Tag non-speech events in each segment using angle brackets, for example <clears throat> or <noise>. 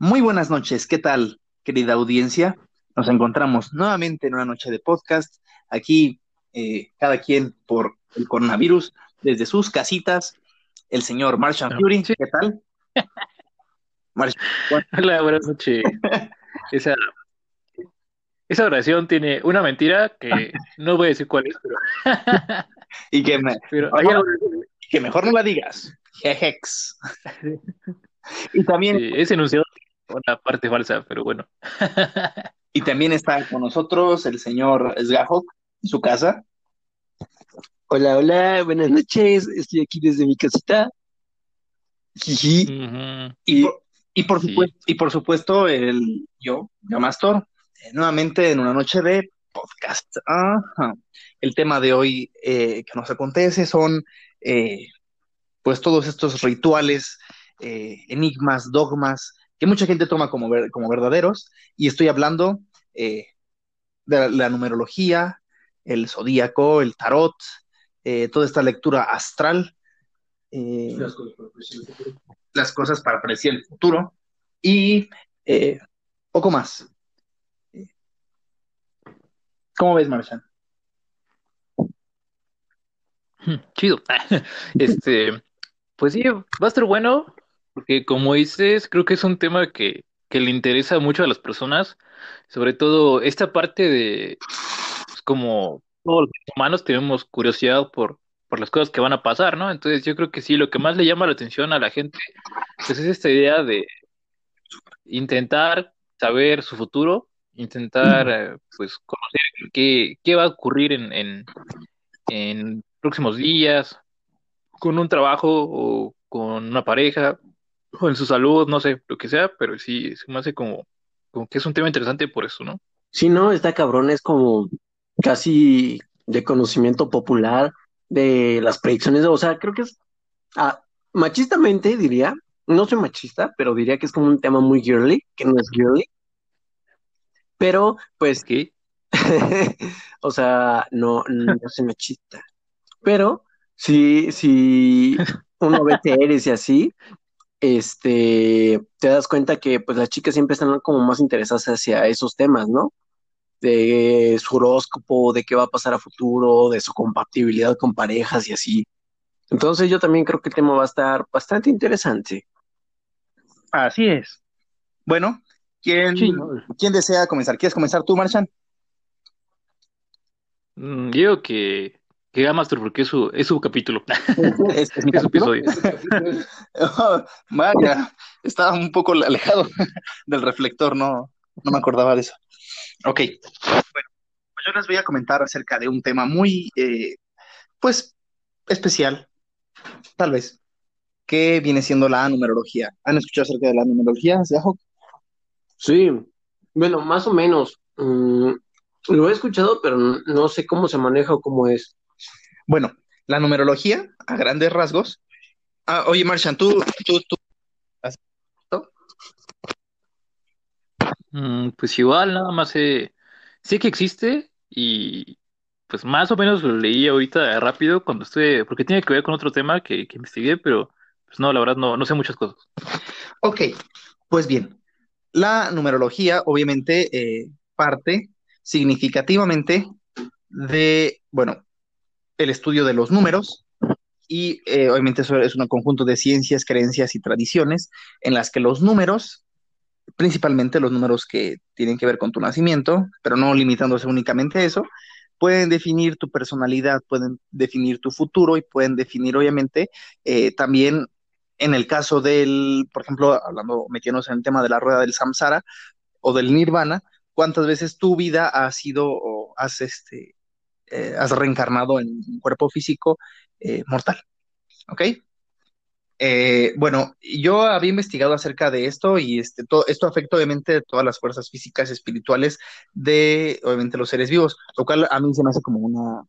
Muy buenas noches, ¿qué tal, querida audiencia? Nos encontramos nuevamente en una noche de podcast, aquí eh, cada quien por el coronavirus, desde sus casitas, el señor Marshall Fury, ¿qué tal? <laughs> Hola, buenas noches. <laughs> Esa, esa oración tiene una mentira que <laughs> no voy a decir cuál es, pero... y que, que mejor no la digas. Jejex. y también... ese enunciado una parte falsa, pero bueno. <laughs> y también está con nosotros el señor Sgahok, en su casa. Hola, hola, buenas noches. Estoy aquí desde mi casita. y, por, supuesto, y por supuesto, el yo, Gamastor, eh, nuevamente en una noche de podcast. El tema de hoy eh, que nos acontece son eh, pues todos estos rituales, enigmas, dogmas, que mucha gente toma como, como verdaderos, y estoy hablando eh, de la, numerología, el zodíaco, el tarot, eh, toda esta lectura astral, eh, las, cosas para predecir el futuro, y poco más. ¿Cómo ves, Marchan? Chido. <laughs> Este, pues sí, va a estar bueno. Porque como dices, creo que es un tema que, que le interesa mucho a las personas, sobre todo esta parte de, pues, como todos los humanos tenemos curiosidad por, por las cosas que van a pasar, ¿no? Entonces yo creo que sí, lo que más le llama la atención a la gente, pues es esta idea de intentar saber su futuro, intentar, eh, pues, conocer qué, qué va a ocurrir en, en, en próximos días, con un trabajo o con una pareja, o en su salud, no sé, lo que sea, pero sí, se me hace como, como que es un tema interesante por eso, ¿no? Sí, no, está cabrón, es como casi de conocimiento popular de las predicciones, o sea, creo que es, ah, machistamente diría, no soy machista, pero diría que es como un tema muy girly, que no es girly, pero pues, ¿qué? <laughs> o sea, no, no soy machista, pero si, si uno ve <laughs> series y así, este, te das cuenta que pues las chicas siempre están como más interesadas hacia esos temas, ¿no? De su horóscopo, de qué va a pasar a futuro, de su compatibilidad con parejas y así. Entonces yo también creo que el tema va a estar bastante interesante. Así es. Bueno, ¿quién, ¿quién desea comenzar? ¿Quieres comenzar tú, Marchan? Mm, yo que que Master, porque es su, es su capítulo. Es, es mi <laughs> episodio. <laughs> vaya, estaba un poco alejado <laughs> del reflector, no, no me acordaba de eso. Ok, bueno, pues yo les voy a comentar acerca de un tema muy, eh, pues, especial, tal vez, que viene siendo la numerología. ¿Han escuchado acerca de la numerología, Sí, bueno, más o menos. Mm, lo he escuchado, pero no sé cómo se maneja o cómo es. Bueno, la numerología, a grandes rasgos. Ah, oye, Marshan, tú, tú, tú. Mm, pues igual, nada más sé, sé que existe y pues más o menos lo leí ahorita rápido cuando estuve, porque tiene que ver con otro tema que, que investigué, pero pues no, la verdad no, no sé muchas cosas. Ok, pues bien, la numerología obviamente eh, parte significativamente de, bueno, el estudio de los números y eh, obviamente eso es un conjunto de ciencias, creencias y tradiciones en las que los números, principalmente los números que tienen que ver con tu nacimiento, pero no limitándose únicamente a eso, pueden definir tu personalidad, pueden definir tu futuro y pueden definir obviamente eh, también en el caso del, por ejemplo, hablando, metiéndonos en el tema de la rueda del samsara o del nirvana, cuántas veces tu vida ha sido o has este, eh, has reencarnado en un cuerpo físico eh, mortal. ¿Ok? Eh, bueno, yo había investigado acerca de esto y este, todo, esto afecta obviamente todas las fuerzas físicas, espirituales de, obviamente, los seres vivos, lo cual a mí se me hace como una,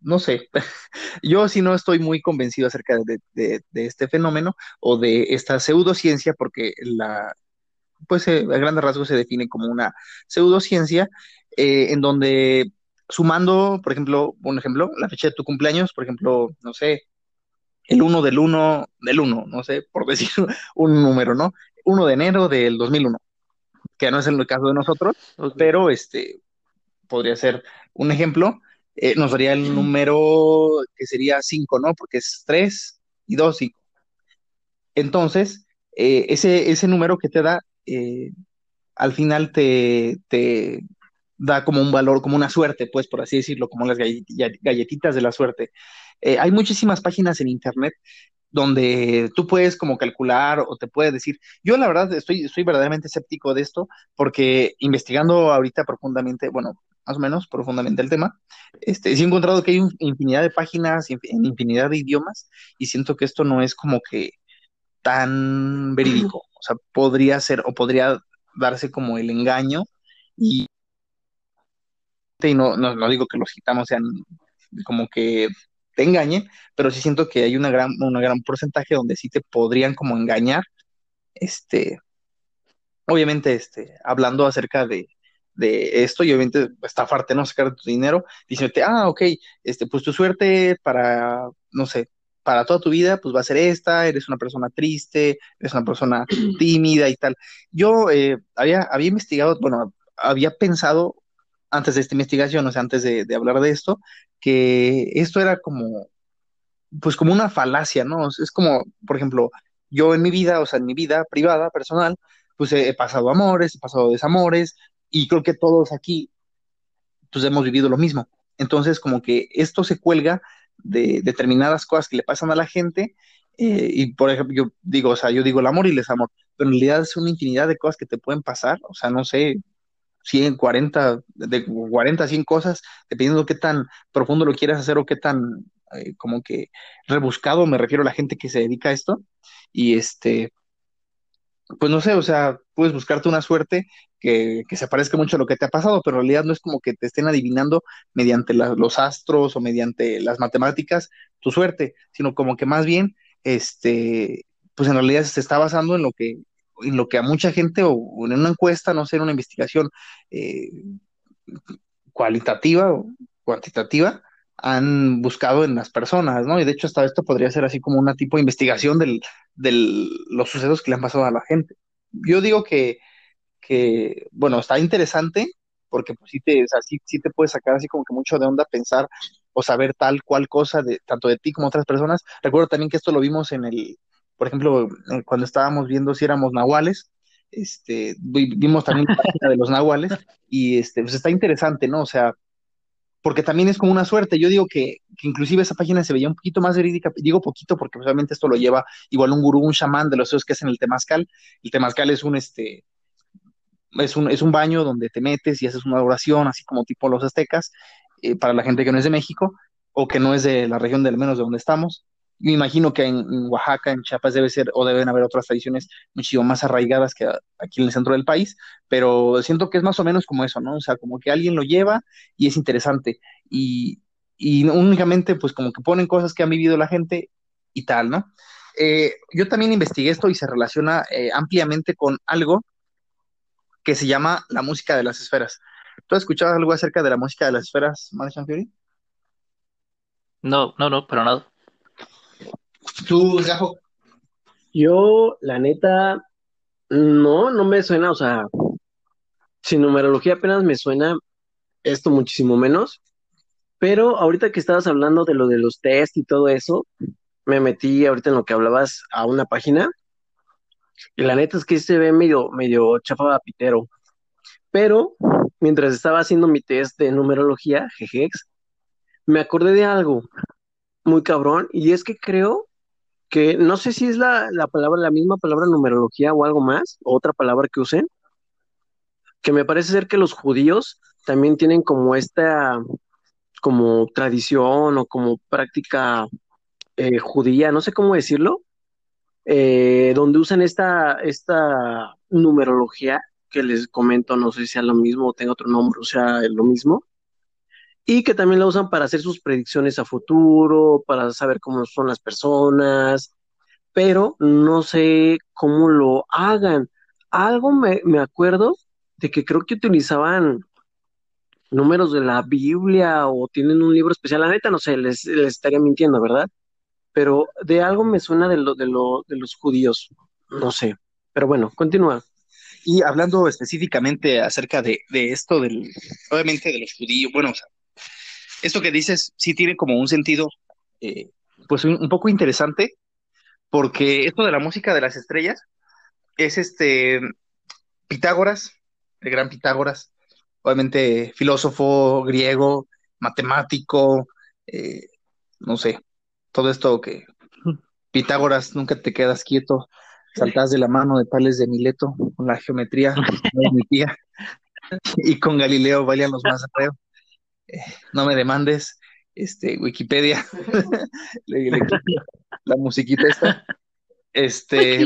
no sé, <laughs> yo sí no estoy muy convencido acerca de, este fenómeno o de esta pseudociencia, porque la, pues a grandes rasgos se define como una pseudociencia, en donde sumando, por ejemplo, un ejemplo, la fecha de tu cumpleaños, por ejemplo, no sé, el 1 del 1 del 1, no sé, por <laughs> decir un número, ¿no? 1 de enero del 2001, que no es el caso de nosotros, Ok. pero este podría ser un ejemplo. Eh, nos daría el número que sería 5, ¿no? Porque es 3 y 2, 5. Entonces, eh, ese, ese número que te da, eh, al final te, te da como un valor, como una suerte, pues, por así decirlo, como las galle- ga- galletitas de la suerte. Eh, hay muchísimas páginas en internet donde tú puedes como calcular o te puedes decir, yo la verdad estoy, estoy verdaderamente escéptico de esto porque investigando ahorita profundamente, bueno, más o menos profundamente el tema, este, sí he encontrado que hay infinidad de páginas en infinidad de idiomas y siento que esto no es como que tan verídico, o sea, podría ser o podría darse como el engaño y, y no, no, no digo que los gitanos sean como que te engañen, pero sí siento que hay una gran, una gran porcentaje donde sí te podrían como engañar, este, obviamente, este, hablando acerca de, de esto y obviamente estafarte, ¿no? Sacar tu dinero, diciéndote, ah, ok, este, pues tu suerte para, no sé, para toda tu vida, pues va a ser esta, eres una persona triste, eres una persona <clears throat> tímida y tal. Yo eh, había, había investigado, bueno, había pensado antes de esta investigación, o sea, antes de, hablar de esto, que esto era como pues como una falacia, ¿no? Es, como, por ejemplo, yo en mi vida, o sea, en mi vida privada, personal, pues he, he pasado amores, he pasado desamores, y creo que todos aquí, pues hemos vivido lo mismo. Entonces, como que esto se cuelga de determinadas cosas que le pasan a la gente, eh, y por ejemplo, yo digo, o sea, yo digo el amor y el desamor, pero en realidad es una infinidad de cosas que te pueden pasar, o sea, no sé, 100, 40, de 40 a 100 cosas, dependiendo qué tan profundo lo quieras hacer o qué tan eh, como que rebuscado me refiero a la gente que se dedica a esto. Y este, pues no sé, o sea, puedes buscarte una suerte que, que se parezca mucho a lo que te ha pasado, pero en realidad no es como que te estén adivinando mediante los astros o mediante las matemáticas tu suerte, sino como que más bien, este, pues en realidad se está basando en lo que, en lo que a mucha gente o, en una encuesta, no sé, en una investigación eh, cualitativa o cuantitativa han buscado en las personas, ¿no? Y de hecho hasta esto podría ser así como una tipo de investigación de los sucesos que le han pasado a la gente. Yo digo que, que bueno, está interesante porque pues sí te, o sí, te puede sacar así como que mucho de onda pensar o saber tal cual cosa de tanto de ti como otras personas. Recuerdo también que esto lo vimos en el, por ejemplo, eh, cuando estábamos viendo si éramos nahuales, este, vi- vimos también la página de los nahuales y este, pues está interesante, ¿no? O sea, porque también es como una suerte. Yo digo que, que inclusive esa página se veía un poquito más verídica, digo poquito porque obviamente esto lo lleva igual un gurú, un chamán de los esos que hacen el temazcal. El temazcal es un, este, es un, es un baño donde te metes y haces una oración, así como tipo los aztecas, eh, para la gente que no es de México o que no es de la región del menos de donde estamos. Me imagino que en, Oaxaca, en Chiapas debe ser o deben haber otras tradiciones muchísimo más arraigadas que aquí en el centro del país, pero siento que es más o menos como eso, ¿no? O sea, como que alguien lo lleva y es interesante y, únicamente pues como que ponen cosas que han vivido la gente y tal, ¿no? Eh, yo también investigué esto y se relaciona eh, ampliamente con algo que se llama la música de las esferas. ¿Tú has escuchado algo acerca de la música de las esferas, Madison Fury? No, no, no, para nada. ¿Tú, Gafo? Yo, la neta, no, no me suena, o sea, sin numerología apenas me suena esto muchísimo menos, pero ahorita que estabas hablando de lo de los test y todo eso, me metí ahorita en lo que hablabas a una página y la neta es que se ve medio, medio chafa pitero, pero mientras estaba haciendo mi test de numerología, jejex, me acordé de algo muy cabrón y es que creo que no sé si es la, la palabra, la misma palabra numerología o algo más, otra palabra que usen, que me parece ser que los judíos también tienen como esta, como tradición o como práctica eh, judía, no sé cómo decirlo, eh, donde usan esta, esta numerología que les comento, no sé si sea lo mismo o tenga otro nombre, o sea, es lo mismo, y que también la usan para hacer sus predicciones a futuro, para saber cómo son las personas, pero no sé cómo lo hagan. Algo me, me acuerdo de que creo que utilizaban números de la Biblia o tienen un libro especial. La neta, no sé, les, les estaría mintiendo, ¿verdad? Pero de algo me suena de lo, de lo, de los judíos. No sé. Pero bueno, continúa. Y hablando específicamente acerca de, esto, del, obviamente de los judíos, bueno, o sea, esto que dices sí tiene como un sentido, eh, pues un, poco interesante, porque esto de la música de las estrellas es este Pitágoras, el gran Pitágoras, obviamente filósofo griego, matemático, eh, no sé, todo esto que Pitágoras nunca te quedas quieto, saltas de la mano de Tales de Mileto con la geometría <laughs> de mi tía y con Galileo bailan los más. <laughs> No me demandes, este, Wikipedia, <laughs> <laughs> la musiquita esta. Este,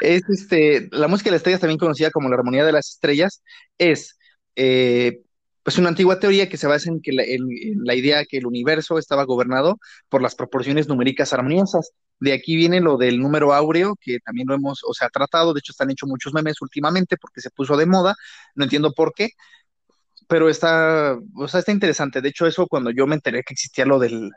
es este, la música de las estrellas, también conocida como la armonía de las estrellas, es eh, pues una antigua teoría que se basa en que la, en, la idea que el universo estaba gobernado por las proporciones numéricas armoniosas. De aquí viene lo del número áureo, que también lo hemos, o sea, tratado, de hecho están hechos muchos memes últimamente porque se puso de moda, no entiendo por qué, pero está, o sea, está interesante. De hecho, eso cuando yo me enteré que existía lo del,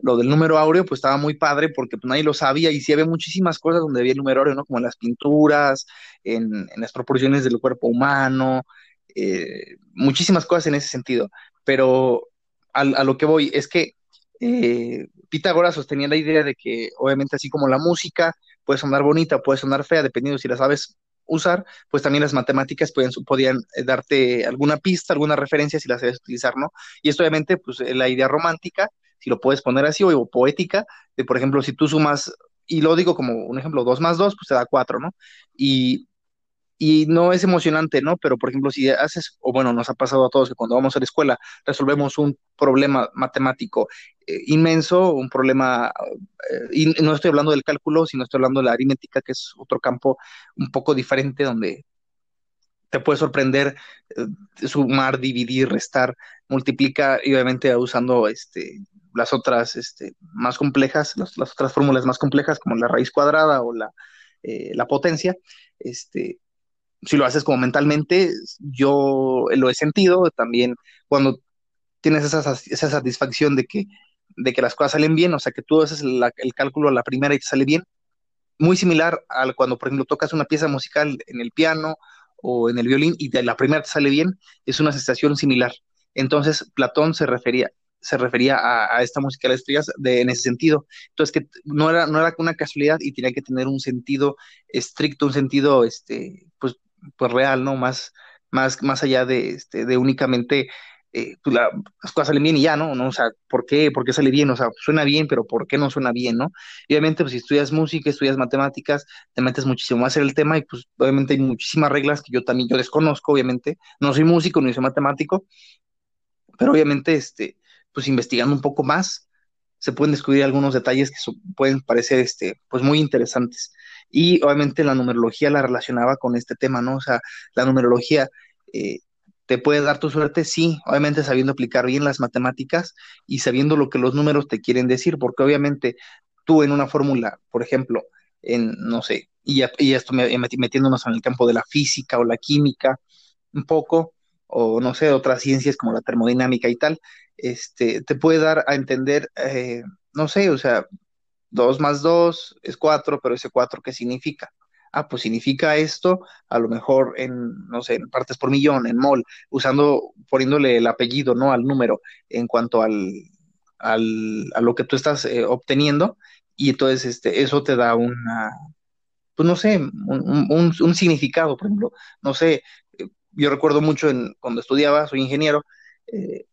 lo del número áureo, pues estaba muy padre porque pues, nadie lo sabía y sí había muchísimas cosas donde había el número áureo, ¿no? Como en las pinturas, en, en las proporciones del cuerpo humano, eh, muchísimas cosas en ese sentido. Pero a, lo que voy es que eh, Pitágoras sostenía la idea de que, obviamente, así como la música puede sonar bonita, puede sonar fea, dependiendo si la sabes usar, pues también las matemáticas pueden, podían eh, darte alguna pista, alguna referencia si las sabes utilizar, ¿no? Y esto obviamente, pues la idea romántica, si lo puedes poner así, o, poética, de por ejemplo, si tú sumas, y lo digo como un ejemplo, 2 más 2, pues te da 4, ¿no? Y y no es emocionante, ¿no? Pero, por ejemplo, si haces, o bueno, nos ha pasado a todos que cuando vamos a la escuela resolvemos un problema matemático eh, inmenso, un problema, eh, y no estoy hablando del cálculo, sino estoy hablando de la aritmética, que es otro campo un poco diferente donde te puede sorprender eh, sumar, dividir, restar, multiplica, y obviamente usando este, las otras este, más complejas, las, otras fórmulas más complejas, como la raíz cuadrada o la, la potencia, este, si lo haces como mentalmente, yo lo he sentido también cuando tienes esa, esa satisfacción de que, de que las cosas salen bien, o sea, que tú haces el cálculo a la primera y te sale bien, muy similar al cuando, por ejemplo, tocas una pieza musical en el piano o en el violín y de la primera te sale bien, es una sensación similar. Entonces, Platón se refería, se refería a, esta música de las estrellas de, en ese sentido. Entonces, que no era, no era una casualidad y tenía que tener un sentido estricto, un sentido, este, pues, pues real, ¿no? Más, más, más allá de, este, de únicamente eh, pues las cosas salen bien y ya, ¿no? ¿no? O sea, ¿por qué? ¿Por qué sale bien? O sea, suena bien, pero ¿por qué no suena bien, no? Y obviamente, pues si estudias música, estudias matemáticas, te metes muchísimo más en el tema y pues obviamente hay muchísimas reglas que yo también, yo desconozco, obviamente. No soy músico ni soy matemático, pero obviamente, este, pues investigando un poco más, se pueden descubrir algunos detalles que pueden parecer, este, pues muy interesantes y obviamente la numerología la relacionaba con este tema, ¿no? O sea, la numerología eh, te puede dar tu suerte, sí, obviamente sabiendo aplicar bien las matemáticas y sabiendo lo que los números te quieren decir, porque obviamente tú en una fórmula, por ejemplo, en, no sé, y, y esto me, metiéndonos en el campo de la física o la química, un poco, o no sé, otras ciencias como la termodinámica y tal, este, te puede dar a entender, eh, no sé, o sea, 2 más 2 es 4, pero ese 4, ¿qué significa? Ah, pues significa esto, a lo mejor en, no sé, en partes por millón, en mol, usando, poniéndole el apellido, ¿no? Al número en cuanto al, al a lo que tú estás eh, obteniendo, y entonces este, eso te da una, pues no sé, un, un, significado, por ejemplo, no sé, eh, yo recuerdo mucho en, cuando estudiaba, soy ingeniero, eh,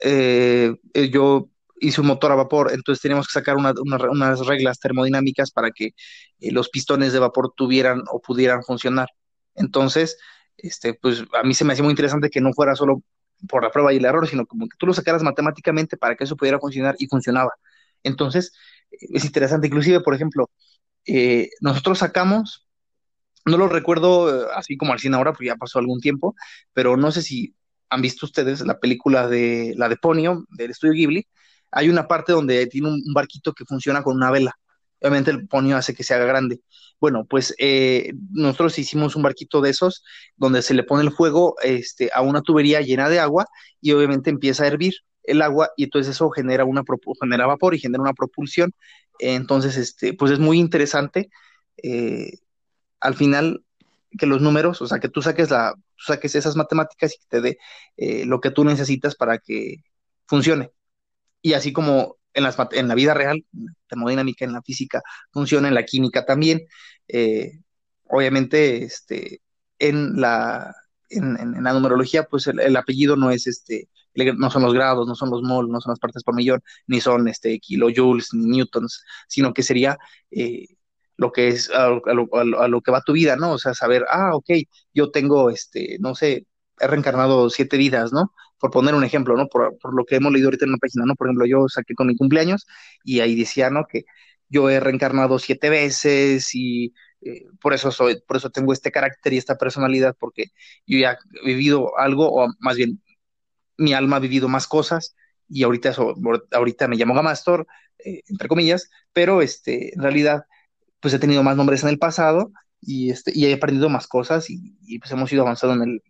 eh, yo hice un motor a vapor, entonces teníamos que sacar unas reglas termodinámicas para que eh, los pistones de vapor tuvieran o pudieran funcionar. Entonces, este, pues a mí se me hacía muy interesante que no fuera solo por la prueba y el error, sino como que tú lo sacaras matemáticamente para que eso pudiera funcionar y funcionaba. Entonces, es interesante, inclusive, por ejemplo, eh, nosotros sacamos, no lo recuerdo eh, así como al cine ahora, porque ya pasó algún tiempo, pero no sé si han visto ustedes la película de la de Ponyo, del estudio Ghibli, hay una parte donde tiene un, barquito que funciona con una vela. Obviamente el ponio hace que se haga grande. Bueno, pues eh, nosotros hicimos un barquito de esos donde se le pone el fuego este, a una tubería llena de agua y obviamente empieza a hervir. el agua y entonces eso genera una genera vapor y genera una propulsión. Entonces, este, pues es muy interesante. Eh, al final, que los números, o sea, que tú saques, la, saques esas matemáticas y que te dé eh, lo que tú necesitas para que funcione. Y así como en, las, en la vida real, en la termodinámica, en la física, funciona en la química también. Eh, obviamente, este, en la, en, la numerología, pues el, apellido no es este, no son los grados, no son los mol, no son las partes por millón, ni son este kilojoules, ni newtons, sino que sería eh, lo que es a, lo, que va tu vida, ¿no? O sea, saber, ah, ok, yo tengo, este, no sé, he reencarnado siete vidas, ¿no? Por poner un ejemplo, ¿no? Por, lo que hemos leído ahorita en una página, ¿no? Por ejemplo, yo saqué con mi cumpleaños y ahí decía, ¿no? Que yo he reencarnado siete veces y eh, por eso soy, por eso tengo este carácter y esta personalidad, porque yo ya he vivido algo, o más bien mi alma ha vivido más cosas, y ahorita eso, ahorita me llamo Gamastor, eh, entre comillas, pero este, en realidad pues he tenido más nombres en el pasado y, este, y he aprendido más cosas y, pues hemos ido avanzando en, el,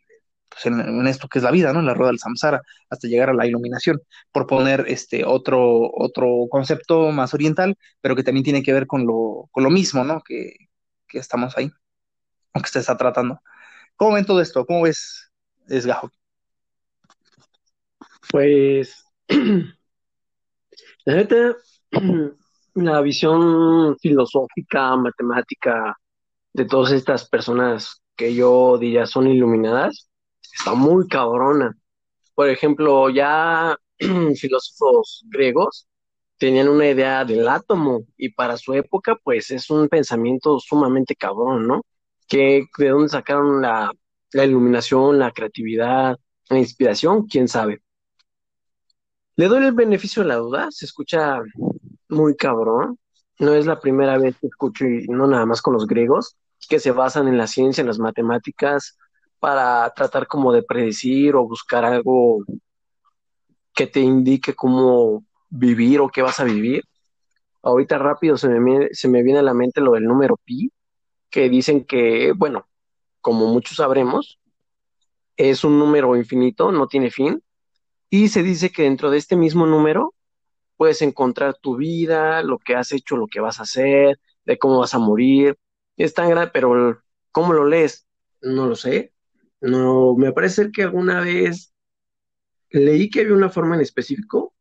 pues en, esto que es la vida, ¿no? En la rueda del samsara, hasta llegar a la iluminación, por poner este otro, otro concepto más oriental, pero que también tiene que ver con lo, con lo mismo, ¿no? Que, que estamos ahí, o que se está tratando. ¿Cómo ven todo esto? ¿Cómo ves, Esgajo? Pues, <clears throat> la neta, <clears throat> la visión filosófica, matemática de todas estas personas que yo diría son iluminadas, está muy cabrona. Por ejemplo, ya <clears throat> filósofos griegos tenían una idea del átomo y para su época, pues es un pensamiento sumamente cabrón, ¿no? Que de dónde sacaron la, la iluminación, la creatividad, la inspiración, quién sabe. Le doy el beneficio de la duda, se escucha muy cabrón. No es la primera vez que escucho, y no nada más con los griegos, que se basan en la ciencia, en las matemáticas, para tratar como de predecir o buscar algo que te indique cómo vivir o qué vas a vivir. Ahorita rápido se me, se me viene a la mente lo del número pi, que dicen que, bueno, como muchos sabremos, es un número infinito, no tiene fin, y se dice que dentro de este mismo número puedes encontrar tu vida, lo que has hecho, lo que vas a hacer, de cómo vas a morir. Es tan grande, pero ¿cómo lo lees? No lo sé. No, me parece que alguna vez leí que había una forma en específico,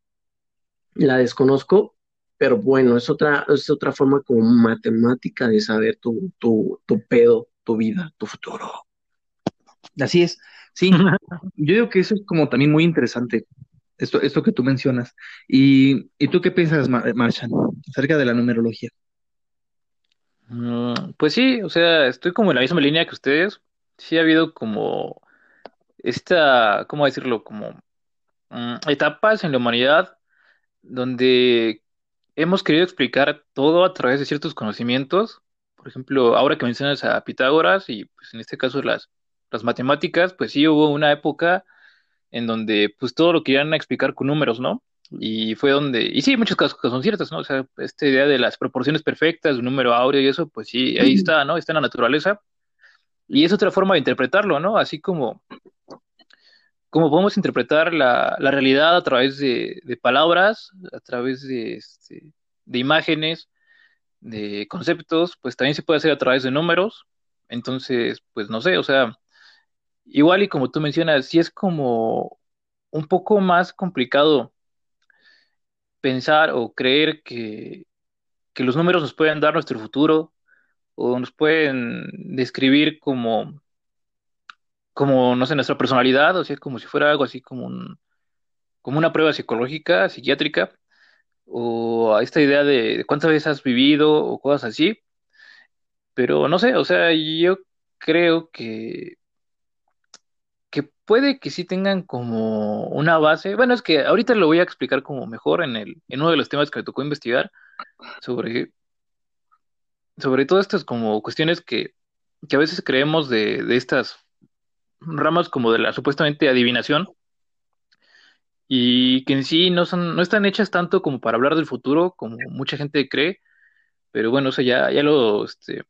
la desconozco, pero bueno, es otra, es otra forma como matemática de saber tu, tu, tu pedo, tu vida, tu futuro. Así es, sí. <laughs> Yo digo que eso es como también muy interesante esto, esto que tú mencionas. ¿Y, y tú qué piensas, Marshan, acerca de la numerología? Mm, pues sí, o sea, estoy como en la misma línea que ustedes. Sí ha habido como esta, ¿cómo decirlo? Como mm, etapas en la humanidad donde hemos querido explicar todo a través de ciertos conocimientos. Por ejemplo, ahora que mencionas a Pitágoras y pues en este caso las, las matemáticas, pues sí hubo una época en donde pues todo lo querían explicar con números, ¿no? Y fue donde, y sí, muchas cosas son ciertas, ¿no? O sea, esta idea de las proporciones perfectas, un número áureo y eso, pues sí, ahí está, ¿no? Está en la naturaleza. Y es otra forma de interpretarlo, ¿no? Así como, como podemos interpretar la, la realidad a través de, de palabras, a través de, este, de imágenes, de conceptos, pues también se puede hacer a través de números. Entonces, pues no sé, o sea, igual y como tú mencionas, sí es como un poco más complicado pensar o creer que, que los números nos pueden dar nuestro futuro o nos pueden describir como, como, no sé, nuestra personalidad, o sea, como si fuera algo así como un, como una prueba psicológica, psiquiátrica, o a esta idea de cuántas veces has vivido o cosas así. Pero no sé, o sea, yo creo que puede que sí tengan como una base. Bueno, es que ahorita lo voy a explicar como mejor en el, en uno de los temas que me tocó investigar sobre, sobre todas estas como cuestiones que, que a veces creemos de, de estas ramas como de la supuestamente adivinación y que en sí no son, no están hechas tanto como para hablar del futuro, como mucha gente cree, pero bueno, eso ya, ya lo este,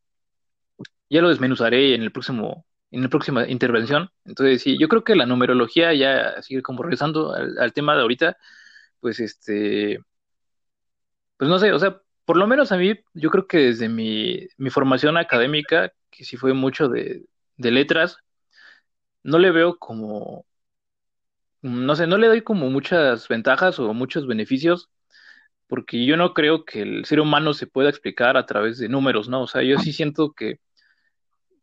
ya lo desmenuzaré en el próximo en la próxima intervención. Entonces, sí, yo creo que la numerología, ya sigue como regresando al, tema de ahorita, pues este, pues no sé, o sea, por lo menos a mí, yo creo que desde mi, formación académica, que sí fue mucho de, letras, no le veo como, no sé, no le doy como muchas ventajas o muchos beneficios, porque yo no creo que el ser humano se pueda explicar a través de números, ¿no? O sea, yo sí siento que,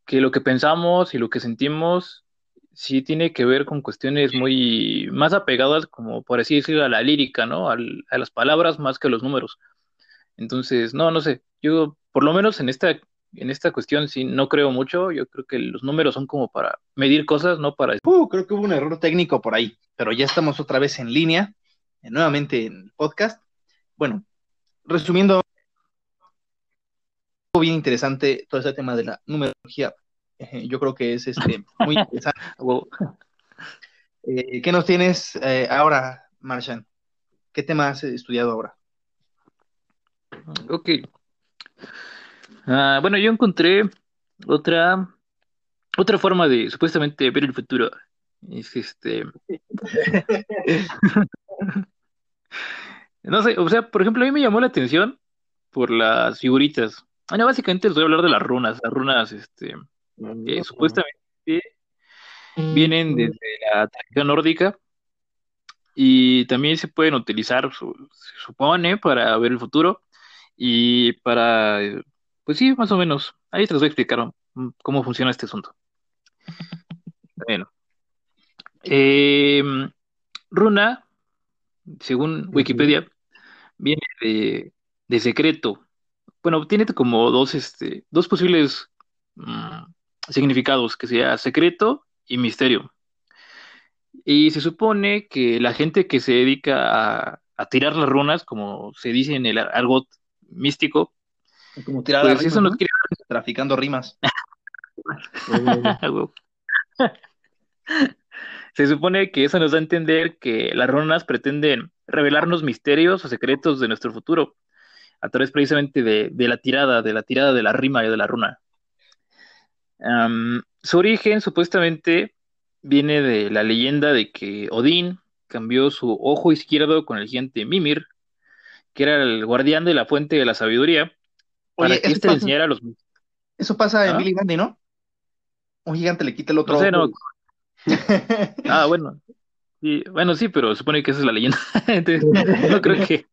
que lo que pensamos y lo que sentimos sí tiene que ver con cuestiones muy más apegadas, como por así decirlo, a la lírica, ¿no? A las palabras más que a los números. Entonces, no, no sé, yo por lo menos en esta, en esta cuestión sí no creo mucho, yo creo que los números son como para medir cosas, no para... Uh, creo que hubo un error técnico por ahí, pero ya estamos otra vez en línea, eh, nuevamente en podcast. Bueno, resumiendo, bien interesante todo ese tema de la numerología. Eh, yo creo que es este, muy interesante. <laughs> Eh, ¿qué nos tienes eh, ahora, Marshan? ¿Qué tema has estudiado ahora? Ok. Ah, bueno, yo encontré otra, otra forma de supuestamente ver el futuro. Es este, <laughs> no sé, o sea, por ejemplo, a mí me llamó la atención por las figuritas. Bueno, básicamente les voy a hablar de las runas, las runas, este, que supuestamente vienen desde la tradición nórdica y también se pueden utilizar, su- se supone, para ver el futuro y para, eh, pues sí, más o menos. Ahí te les voy a explicar mm, cómo funciona este asunto. Bueno, eh, runa, según Wikipedia, viene de, de secreto. Bueno, tiene como dos, este, dos posibles mm, significados, que sea secreto y misterio. Y se supone que la gente que se dedica a, a tirar las runas, como se dice en el argot místico, Como tirar pues eso nos quiere ¿no? Traficando rimas. <laughs> Se supone que eso nos da a entender que las runas pretenden revelarnos misterios o secretos de nuestro futuro, a través precisamente de, de la tirada, de la tirada de la rima y de la runa. Su origen supuestamente viene de la leyenda de que Odín cambió su ojo izquierdo con el gigante Mimir, que era el guardián de la fuente de la sabiduría, para Oye, que eso éste le pasa, enseñara a los... eso pasa en ¿Ah? Billy Mandy, ¿no? Un gigante le quita el otro No sé, no... ojo. <laughs> Ah, bueno, sí, bueno, sí, pero supone que esa es la leyenda. <laughs> Entonces, no creo que...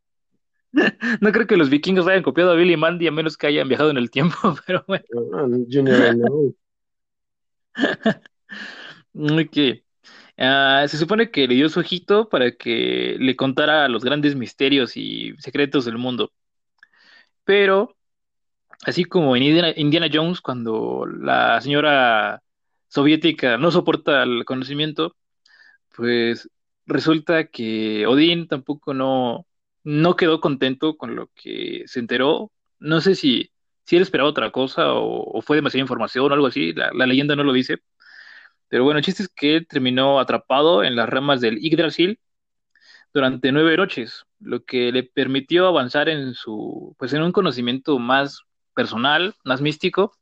<laughs> No creo que los vikingos hayan copiado a Billy Mandy a menos que hayan viajado en el tiempo, pero bueno. Know. Ok. Ah, se supone que le dio su ojito para que le contara los grandes misterios y secretos del mundo. Pero, así como en Indiana, Jones, cuando la señora soviética no soporta el conocimiento, pues resulta que Odín tampoco no, no quedó contento con lo que se enteró. No sé si, si él esperaba otra cosa o, o fue demasiada información o algo así, la, la leyenda no lo dice. Pero bueno, el chiste es que él terminó atrapado en las ramas del Yggdrasil durante nueve noches, lo que le permitió avanzar en su, pues en un conocimiento más personal, más místico,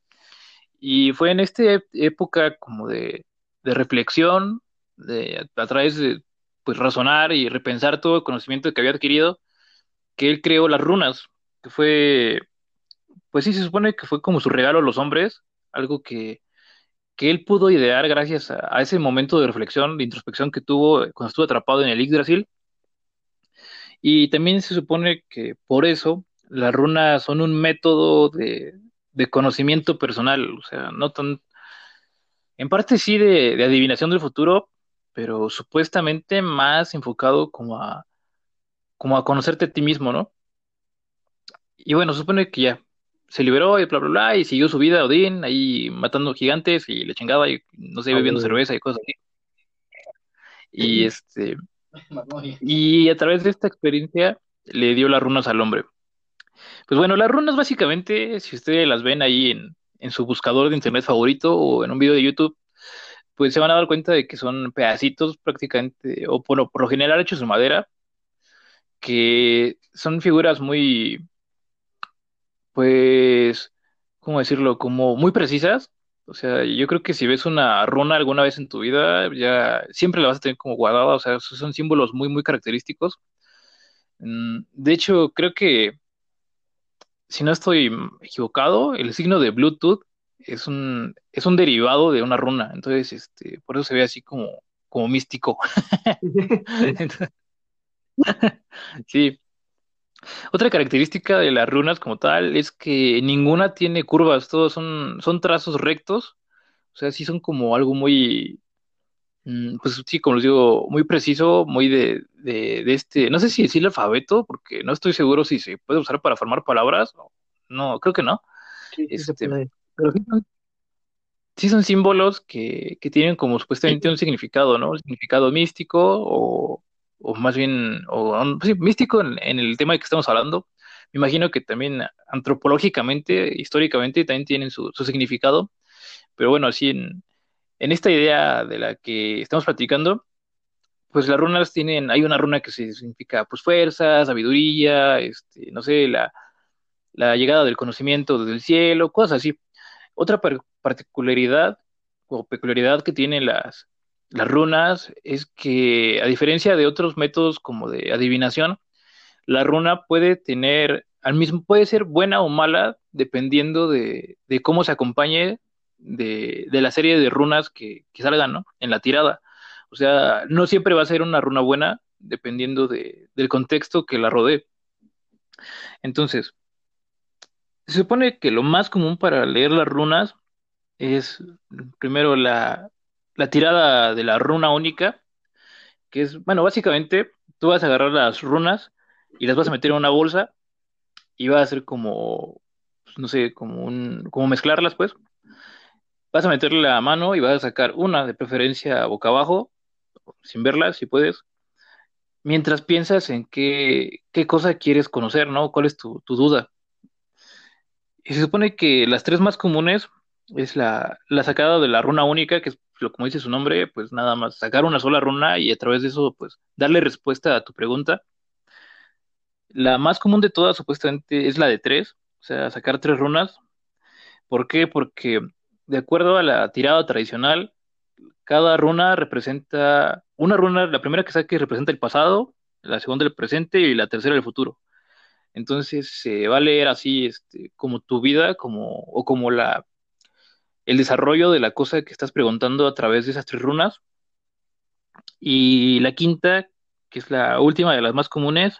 y fue en esta época como de, reflexión, a través de pues razonar y repensar todo el conocimiento que había adquirido, que él creó las runas, que fue, pues sí, se supone que fue como su regalo a los hombres, algo que, que él pudo idear gracias a, ese momento de reflexión, de introspección que tuvo cuando estuvo atrapado en el Yggdrasil. Y también se supone que por eso las runas son un método de, de conocimiento personal, o sea, no tan, en parte sí de, de adivinación del futuro, pero supuestamente más enfocado como a, como a conocerte a ti mismo, ¿no? Y bueno, supone que ya se liberó y bla, bla, bla, y siguió su vida Odín, ahí matando gigantes y le chingaba y no sé, bebiendo cerveza y cosas así. Y este, <laughs> y a través de esta experiencia le dio las runas al hombre. Pues bueno, las runas básicamente, si ustedes las ven ahí en, en su buscador de internet favorito o en un video de YouTube, pues se van a dar cuenta de que son pedacitos prácticamente, o por, por lo general hechos de madera, que son figuras muy, pues, ¿cómo decirlo? Como muy precisas. O sea, yo creo que si ves una runa alguna vez en tu vida, ya siempre la vas a tener como guardada. O sea, son símbolos muy, muy característicos. Mm, De hecho, creo que, si no estoy equivocado, el signo de Bluetooth es un, es un derivado de una runa. Entonces, este, por eso se ve así como, como místico. <laughs> <laughs> Entonces, <laughs> sí. Otra característica de las runas como tal es que ninguna tiene curvas, todos son, son trazos rectos. O sea, sí son como algo muy, Mm, Pues sí, como les digo, muy preciso, muy de, de, de este, no sé si decir alfabeto, porque no estoy seguro si se puede usar para formar palabras. No, creo que no. Sí, Este, pero sí son, sí son símbolos que, que tienen como supuestamente un significado, ¿no? Un significado místico o, o más bien, o místico en, el tema de que estamos hablando. Me imagino que también antropológicamente, históricamente, también tienen su, significado. Pero bueno, así en, esta idea de la que estamos platicando pues las runas tienen, hay una runa que significa pues fuerza, sabiduría, este, no sé, la, la llegada del conocimiento desde el cielo, cosas así. Otra par- particularidad o peculiaridad que tienen las, las runas es que a diferencia de otros métodos como de adivinación, la runa puede tener, al mismo, puede ser buena o mala dependiendo de, de cómo se acompañe de, de la serie de runas que, que salgan, ¿no? En la tirada. O sea, no siempre va a ser una runa buena dependiendo de, del contexto que la rodee. Entonces, se supone que lo más común para leer las runas es primero la, la tirada de la runa única, que es, bueno, básicamente tú vas a agarrar las runas y las vas a meter en una bolsa y va a ser como, pues, no sé, como un, como mezclarlas, pues. Vas a meterle la mano y vas a sacar una, de preferencia boca abajo, sin verla, si puedes, mientras piensas en qué, qué cosa quieres conocer, ¿no? ¿Cuál es tu, tu duda? Y se supone que las tres más comunes es la, la sacada de la runa única, que es lo como dice su nombre, pues nada más sacar una sola runa y a través de eso, pues darle respuesta a tu pregunta. La más común de todas, supuestamente, es la de tres, o sea, sacar tres runas. ¿Por qué? Porque de acuerdo a la tirada tradicional, cada runa representa, una runa, la primera que saque representa el pasado, la segunda el presente y la tercera el futuro. Entonces se va a leer así, este, como tu vida, como, o como la, el desarrollo de la cosa que estás preguntando a través de esas tres runas. Y la quinta, que es la última de las más comunes,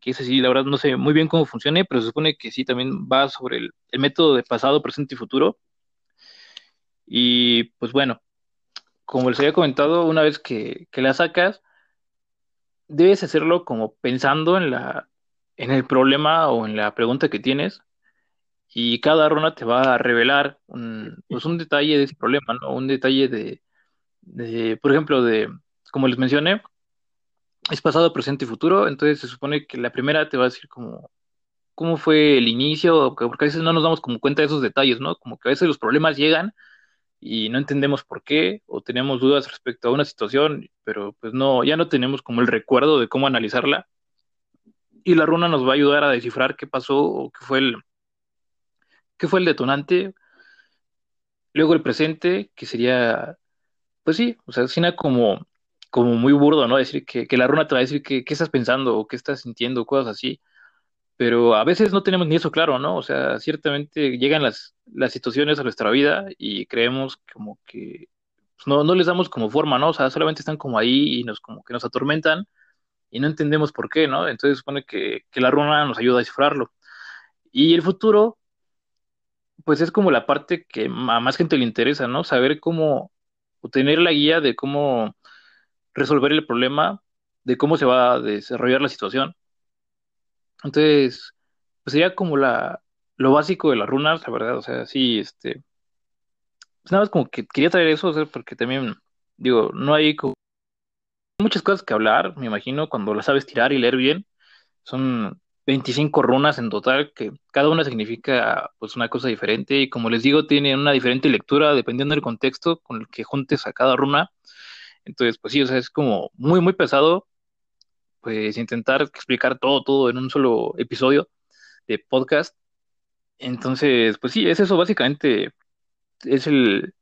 que es así, la verdad no sé muy bien cómo funcione, pero se supone que sí también va sobre el, el método de pasado, presente y futuro. Y pues bueno, como les había comentado, una vez que, que la sacas, debes hacerlo como pensando en la, en el problema o en la pregunta que tienes, y cada runa te va a revelar un, pues un detalle de ese problema, ¿no? Un detalle de, de, por ejemplo, de, como les mencioné, es pasado, presente y futuro, entonces se supone que la primera te va a decir como cómo fue el inicio, porque a veces no nos damos como cuenta de esos detalles, ¿no? Como que a veces los problemas llegan y no entendemos por qué, o tenemos dudas respecto a una situación, pero pues no, ya no tenemos como el recuerdo de cómo analizarla, y la runa nos va a ayudar a descifrar qué pasó o qué fue el, qué fue el detonante, luego el presente, que sería, pues sí, o sea, suena como, como muy burdo, ¿no? Decir que, que la runa te va a decir que, qué estás pensando o qué estás sintiendo, cosas así, pero a veces no tenemos ni eso claro, ¿no? O sea, ciertamente llegan las, las situaciones a nuestra vida y creemos como que pues, no, no les damos como forma, ¿no? O sea, solamente están como ahí y nos como que nos atormentan y no entendemos por qué, ¿no? Entonces supone que, que la runa nos ayuda a descifrarlo. Y el futuro, pues es como la parte que a más gente le interesa, ¿no? Saber cómo, o tener la guía de cómo resolver el problema, de cómo se va a desarrollar la situación. Entonces, pues sería como la, lo básico de las runas, la verdad, o sea, sí, este, pues nada más como que quería traer eso, o sea, porque también, digo, no hay como muchas cosas que hablar, me imagino, cuando las sabes tirar y leer bien, son 25 runas en total, que cada una significa pues una cosa diferente, y como les digo, tiene una diferente lectura dependiendo del contexto con el que juntes a cada runa, entonces, pues sí, o sea, es como muy, muy pesado, pues intentar explicar todo, todo en un solo episodio de podcast, Entonces, pues sí, es eso básicamente, es el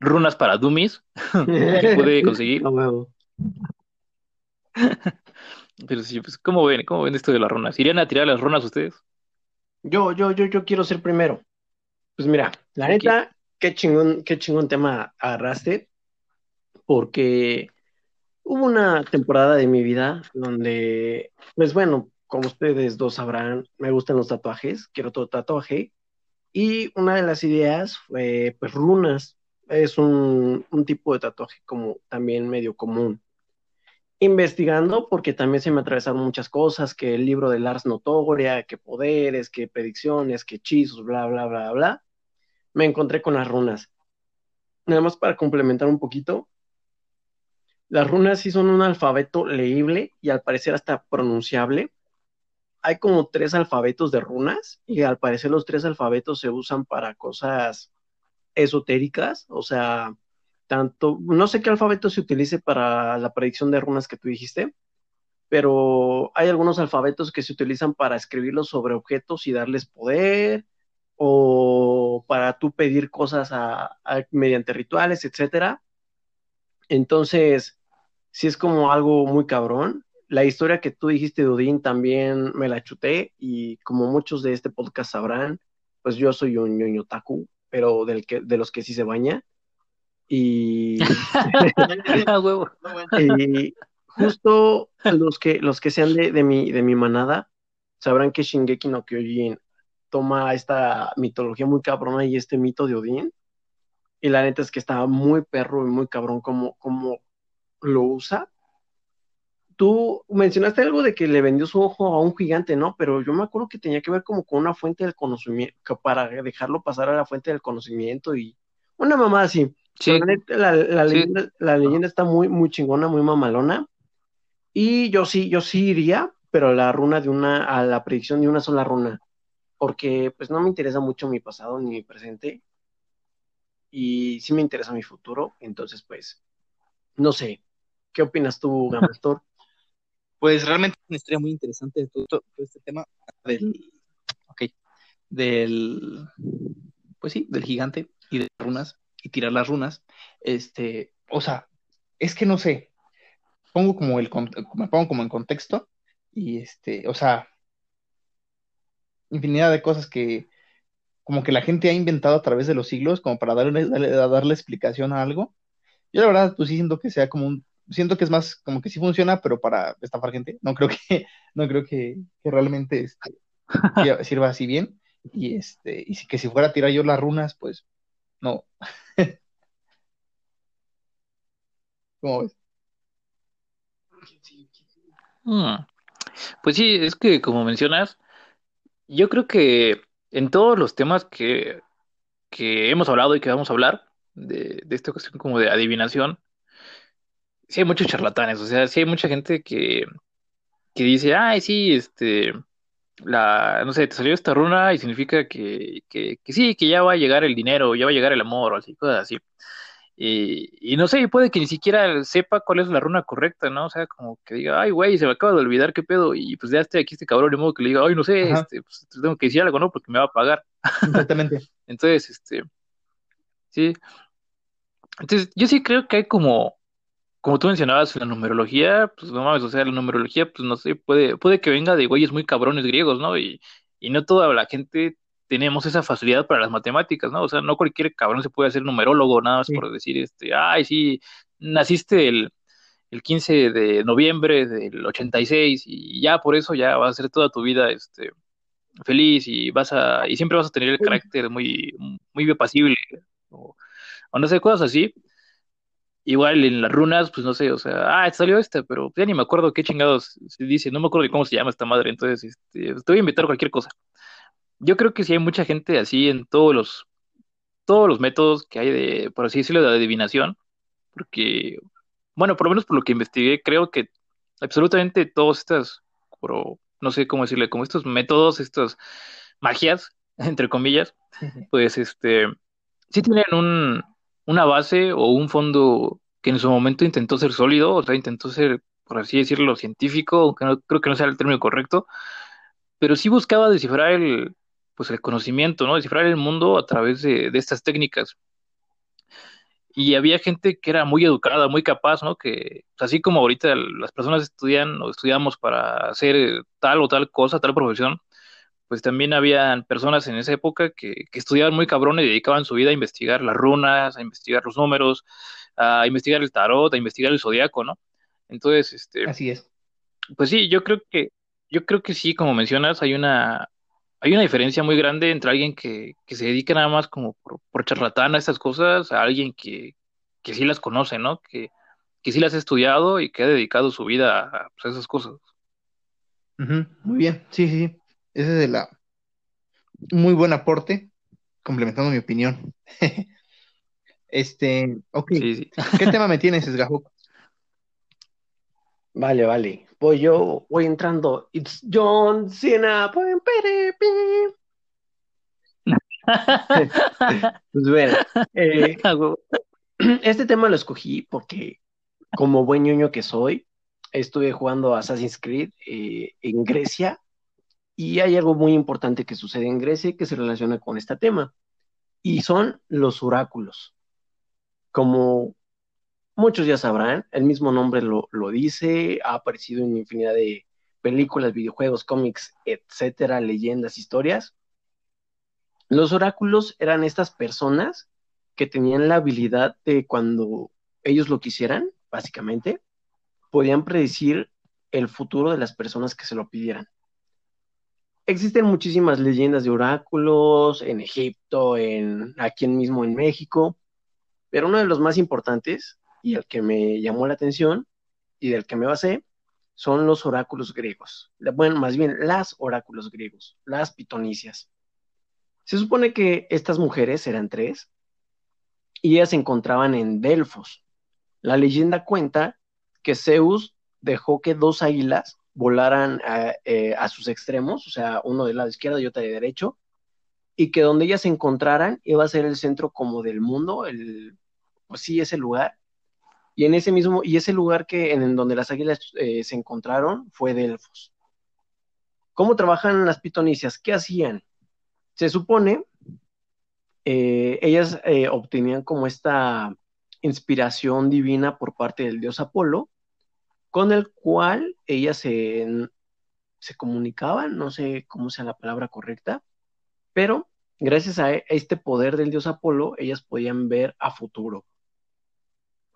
runas para dummies <laughs> que pude <laughs> conseguir. <laughs> Pero sí, pues, ¿cómo ven? ¿Cómo ven esto de las runas? ¿Irían a tirar las runas ustedes? Yo, yo, yo, yo quiero ser primero. Pues mira, la neta, qué chingón, qué chingón tema agarraste, porque hubo una temporada de mi vida donde, pues bueno, como ustedes dos sabrán, me gustan los tatuajes, quiero todo tatuaje, y una de las ideas fue, pues, runas. Es un, un tipo de tatuaje como también medio común investigando porque también se me atravesaron muchas cosas, que el libro de Lars Notoria, que poderes, que predicciones, que hechizos, bla, bla, bla, bla. Me encontré con las runas. Nada más para complementar un poquito, las runas sí son un alfabeto leíble y al parecer hasta pronunciable. Hay como tres alfabetos de runas y al parecer los tres alfabetos se usan para cosas esotéricas, o sea, tanto, no sé qué alfabeto se utilice para la predicción de runas que tú dijiste, pero hay algunos alfabetos que se utilizan para escribirlos sobre objetos y darles poder, o para tú pedir cosas mediante rituales, etcétera. Entonces, sí es como algo muy cabrón. La historia que tú dijiste de también me la chuté y como muchos de este podcast sabrán, pues yo soy un ñoño taku, pero del que, de los que sí se baña. Y, <laughs> y justo los que, los que sean de, de, mi, de mi manada sabrán que Shingeki no Kyojin toma esta mitología muy cabrona y este mito de Odín. Y la neta es que está muy perro y muy cabrón como, como lo usa. Tú mencionaste algo de que le vendió su ojo a un gigante, ¿no? Pero yo me acuerdo que tenía que ver como con una fuente del conocimiento, para dejarlo pasar a la fuente del conocimiento y una mamá así. La, leyenda, está muy, muy chingona, muy mamalona. Y yo sí, yo sí iría, pero a la runa de una, a la predicción de una sola runa. Porque pues no me interesa mucho mi pasado ni mi presente. Y sí me interesa mi futuro. Entonces, pues, no sé. ¿Qué opinas tú, <laughs> Gamastor? pues realmente es una historia muy interesante de todo, todo este tema del, ok, del, pues sí, del gigante y de runas y tirar las runas, este, o sea, es que no sé, pongo como el, me pongo como en contexto y este, o sea, infinidad de cosas que como que la gente ha inventado a través de los siglos como para darle, darle, explicación a algo. Yo la verdad, pues sí siento que sea como un, siento que es más como que sí funciona, pero para estafar gente. No creo que, <laughs> no creo que, que realmente este, sirva así bien. Y este, y que si fuera a tirar yo las runas, pues no. <laughs> ¿Cómo ves? Hmm. Pues sí, es que como mencionas, yo creo que en todos los temas que, que hemos hablado y que vamos a hablar, de, de esta cuestión como de adivinación, sí hay muchos charlatanes, o sea, sí hay mucha gente que, que dice, ay, sí, este, la, no sé, te salió esta runa y significa que, que, que, sí, que ya va a llegar el dinero, ya va a llegar el amor, o así, cosas así. Y, y, no sé, puede que ni siquiera sepa cuál es la runa correcta, ¿no? O sea, como que diga, ay, güey, se me acaba de olvidar qué pedo, y pues ya esté aquí este cabrón, de modo que le diga, ay, no sé, este, pues tengo que decir algo, ¿no? Porque me va a pagar. Exactamente. <laughs> Entonces, este, sí. Entonces, yo sí creo que hay como, como tú mencionabas, la numerología, pues no mames, o sea, la numerología, pues no sé, puede, puede que venga de güeyes muy cabrones griegos, ¿no? Y, y no toda la gente tenemos esa facilidad para las matemáticas, ¿no? O sea, no cualquier cabrón se puede hacer numerólogo, nada más por decir, este, ay, sí, naciste el, el 15 de noviembre del 86 y ya por eso ya vas a ser toda tu vida, este, feliz y vas a, y siempre vas a tener el carácter muy, muy apacible, o, o no sé, cosas así Igual en las runas, pues no sé, o sea, ah, salió esta, pero ya ni me acuerdo qué chingados se dice, no me acuerdo de cómo se llama esta madre, entonces este, te voy a invitar cualquier cosa. Yo creo que sí hay mucha gente así en todos los, todos los métodos que hay de, por así decirlo, de adivinación, porque, bueno, por lo menos por lo que investigué, creo que absolutamente todos estas, no sé cómo decirle, como estos métodos, estas magias, <laughs> entre comillas, pues este, sí tienen un, una base o un fondo que en su momento intentó ser sólido, o sea, intentó ser, por así decirlo, científico, aunque no, creo que no sea el término correcto, pero sí buscaba descifrar el, pues el conocimiento, ¿no? Descifrar el mundo a través de, estas técnicas. y había gente que era muy educada, muy capaz, ¿no? Que pues, así como ahorita las personas estudian o estudiamos para hacer tal o tal cosa, tal profesión, pues también habían personas en esa época que, que estudiaban muy cabrón y dedicaban su vida a investigar las runas, a investigar los números, a investigar el tarot, a investigar el zodiaco, ¿no? Entonces, este... Así es. Pues sí, yo creo que, yo creo que sí, como mencionas, hay una, hay una diferencia muy grande entre alguien que, que se dedica nada más como por, por charlatán a estas cosas, a alguien que, que sí las conoce, ¿no? Que, que sí las ha estudiado y que ha dedicado su vida a, pues, a esas cosas. Muy bien, sí, sí, sí. Ese es de la muy buen aporte, complementando mi opinión. <laughs> Este, ok, Sí, sí. <laughs> ¿qué tema me tienes, Esgajo? Vale, vale. Voy yo, voy entrando. It's John Cena. <laughs> Pues bueno, eh, <clears throat> este tema lo escogí porque, como buen ñoño que soy, estuve jugando Assassin's Creed eh, en Grecia y hay algo muy importante que sucede en Grecia que se relaciona con este tema y son los oráculos. Como muchos ya sabrán, el mismo nombre lo, lo dice, ha aparecido en infinidad de películas, videojuegos, cómics, etcétera, leyendas, historias. Los oráculos eran estas personas que tenían la habilidad de cuando ellos lo quisieran, básicamente, podían predecir el futuro de las personas que se lo pidieran. Existen muchísimas leyendas de oráculos en Egipto, en, aquí mismo en México, pero uno de los más importantes y el que me llamó la atención y del que me basé son los oráculos griegos. Bueno, más bien las oráculos griegos, las pitonicias. Se supone que estas mujeres eran tres y ellas se encontraban en Delfos. La leyenda cuenta que Zeus dejó que dos águilas volaran a, eh, a sus extremos, o sea, uno del lado izquierdo y otro de derecho, y que donde ellas se encontraran iba a ser el centro como del mundo, el, pues sí, ese lugar. Y en ese mismo, y ese lugar que en donde las águilas eh, se encontraron fue Delfos. ¿Cómo trabajan las pitonicias? ¿Qué hacían? Se supone, eh, ellas eh, obtenían como esta inspiración divina por parte del dios Apolo, con el cual ellas se, se comunicaban, no sé cómo sea la palabra correcta, pero gracias a este poder del dios Apolo, ellas podían ver a futuro.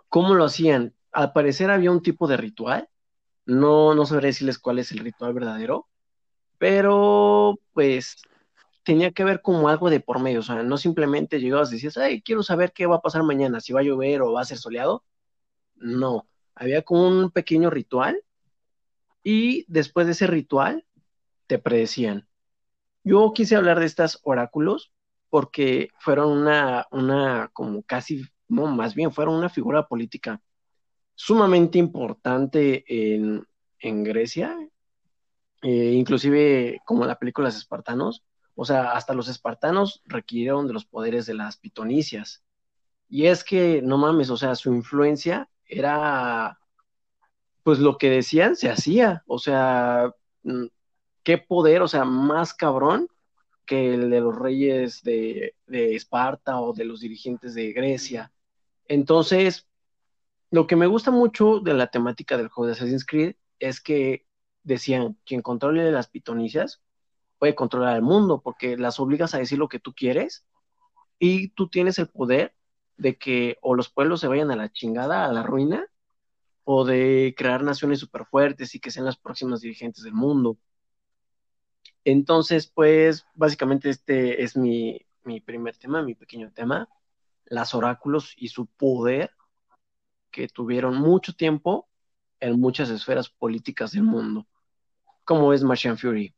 ¿Cómo lo hacían? Al parecer había un tipo de ritual, no, no sabré decirles cuál es el ritual verdadero, pero pues tenía que ver como algo de por medio, o sea, no simplemente llegabas y decías, ay, quiero saber qué va a pasar mañana, si va a llover o va a ser soleado. No, había como un pequeño ritual y después de ese ritual te predecían. Yo quise hablar de estas oráculos porque fueron una, una como casi, no, más bien fueron una figura política sumamente importante en, en Grecia, eh, inclusive como la película Los Espartanos, o sea, hasta los espartanos requirieron de los poderes de las pitonicias. Y es que, no mames, o sea, su influencia era, pues lo que decían se hacía, o sea, qué poder, o sea, más cabrón que el de los reyes de, de Esparta o de los dirigentes de Grecia. Entonces, lo que me gusta mucho de la temática del juego de Assassin's Creed es que decían, quien controle las pitonicias puede controlar el mundo, porque las obligas a decir lo que tú quieres y tú tienes el poder de que o los pueblos se vayan a la chingada, a la ruina, o de crear naciones súper fuertes y que sean las próximas dirigentes del mundo. Entonces, pues, básicamente este es mi, mi primer tema, mi pequeño tema, las oráculos y su poder que tuvieron mucho tiempo en muchas esferas políticas del mundo. ¿Cómo es Martian Fury?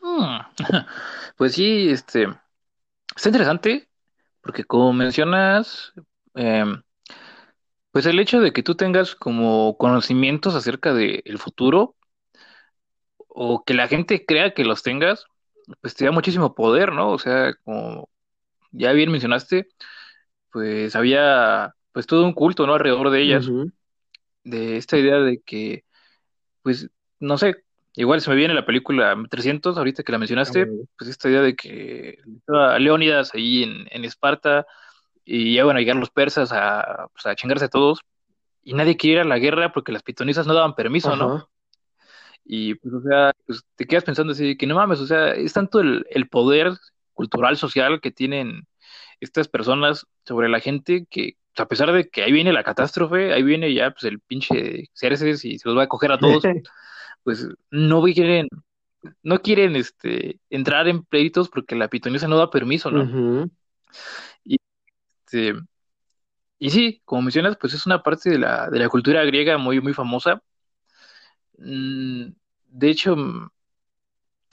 Hmm. <laughs> Pues sí, este, está interesante, porque como mencionas, em, pues el hecho de que tú tengas como conocimientos acerca del futuro, o que la gente crea que los tengas, pues te da muchísimo poder, ¿no? O sea, como ya bien mencionaste, pues había pues todo un culto, ¿no? Alrededor de ellas, de esta idea de que, pues, no sé, igual se me viene la película 300, ahorita que la mencionaste, Ah, pues esta idea de que estaba Leónidas ahí en, en Esparta y ya van a llegar los persas a, pues, a chingarse a todos y nadie quiere ir a la guerra porque las pitonisas no daban permiso, ¿no? Y pues, o sea, pues, te quedas pensando así, que no mames, o sea, es tanto el, el poder cultural, social que tienen estas personas sobre la gente que, a pesar de que ahí viene la catástrofe, ahí viene ya pues el pinche Xerxes y se los va a coger a todos, <laughs> pues no quieren, no quieren este, entrar en pleitos porque la pitonisa no da permiso, ¿no? Ujú. Este, y sí, como mencionas, pues es una parte de la, de la cultura griega muy, muy famosa. Mm, De hecho, mm,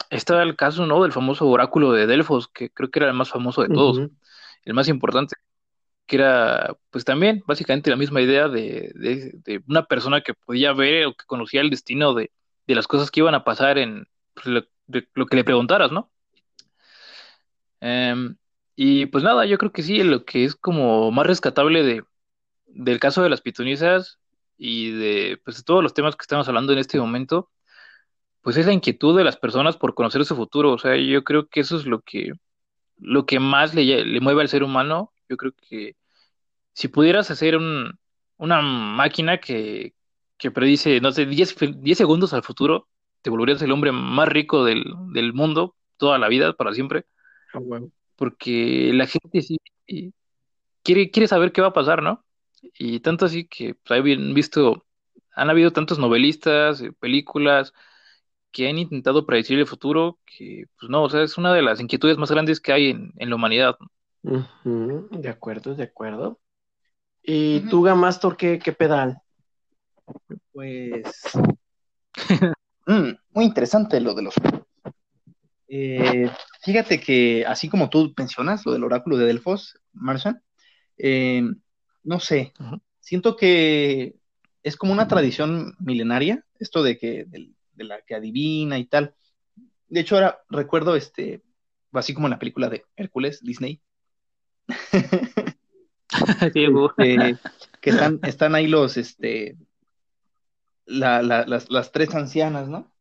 está el caso, ¿no? Del famoso oráculo de Delfos, que creo que era el más famoso de todos, el más importante, que era, pues también, básicamente la misma idea de, de- de una persona que podía ver o que conocía el destino de, de las cosas que iban a pasar en pues, lo, que le preguntaras, ¿no? Em, y pues nada, yo creo que sí, lo que es como más rescatable de, del caso de las pitonisas y de pues, todos los temas que estamos hablando en este momento, pues es la inquietud de las personas por conocer su futuro. O sea, yo creo que eso es lo que, lo que más le, mueve al ser humano. Yo creo que si pudieras hacer un, una máquina que, que predice, no sé, diez fe- 10 segundos al futuro, te volverías el hombre más rico del, del mundo toda la vida, para siempre, Ah, porque la gente sí quiere, quiere saber qué va a pasar, ¿no? Y tanto así que pues, han visto, han habido tantos novelistas, eh, películas que han intentado predecir el futuro, que pues no, o sea, es una de las inquietudes más grandes que hay en, en la humanidad. De acuerdo, de acuerdo. ¿Y Ujú. tú, Gamastor, qué, qué pedal? Pues <laughs> mm, muy interesante lo de los. Eh, fíjate que así como tú mencionas lo del oráculo de Delfos, Martian, eh, no sé, siento que es como una tradición milenaria, esto de que del- de, la que adivina y tal. De hecho, ahora recuerdo este, así como en la película de Hércules, Disney, <laughs> <laughs> Sí, este, que están, están ahí los, este, la- la- las, las tres ancianas, ¿no?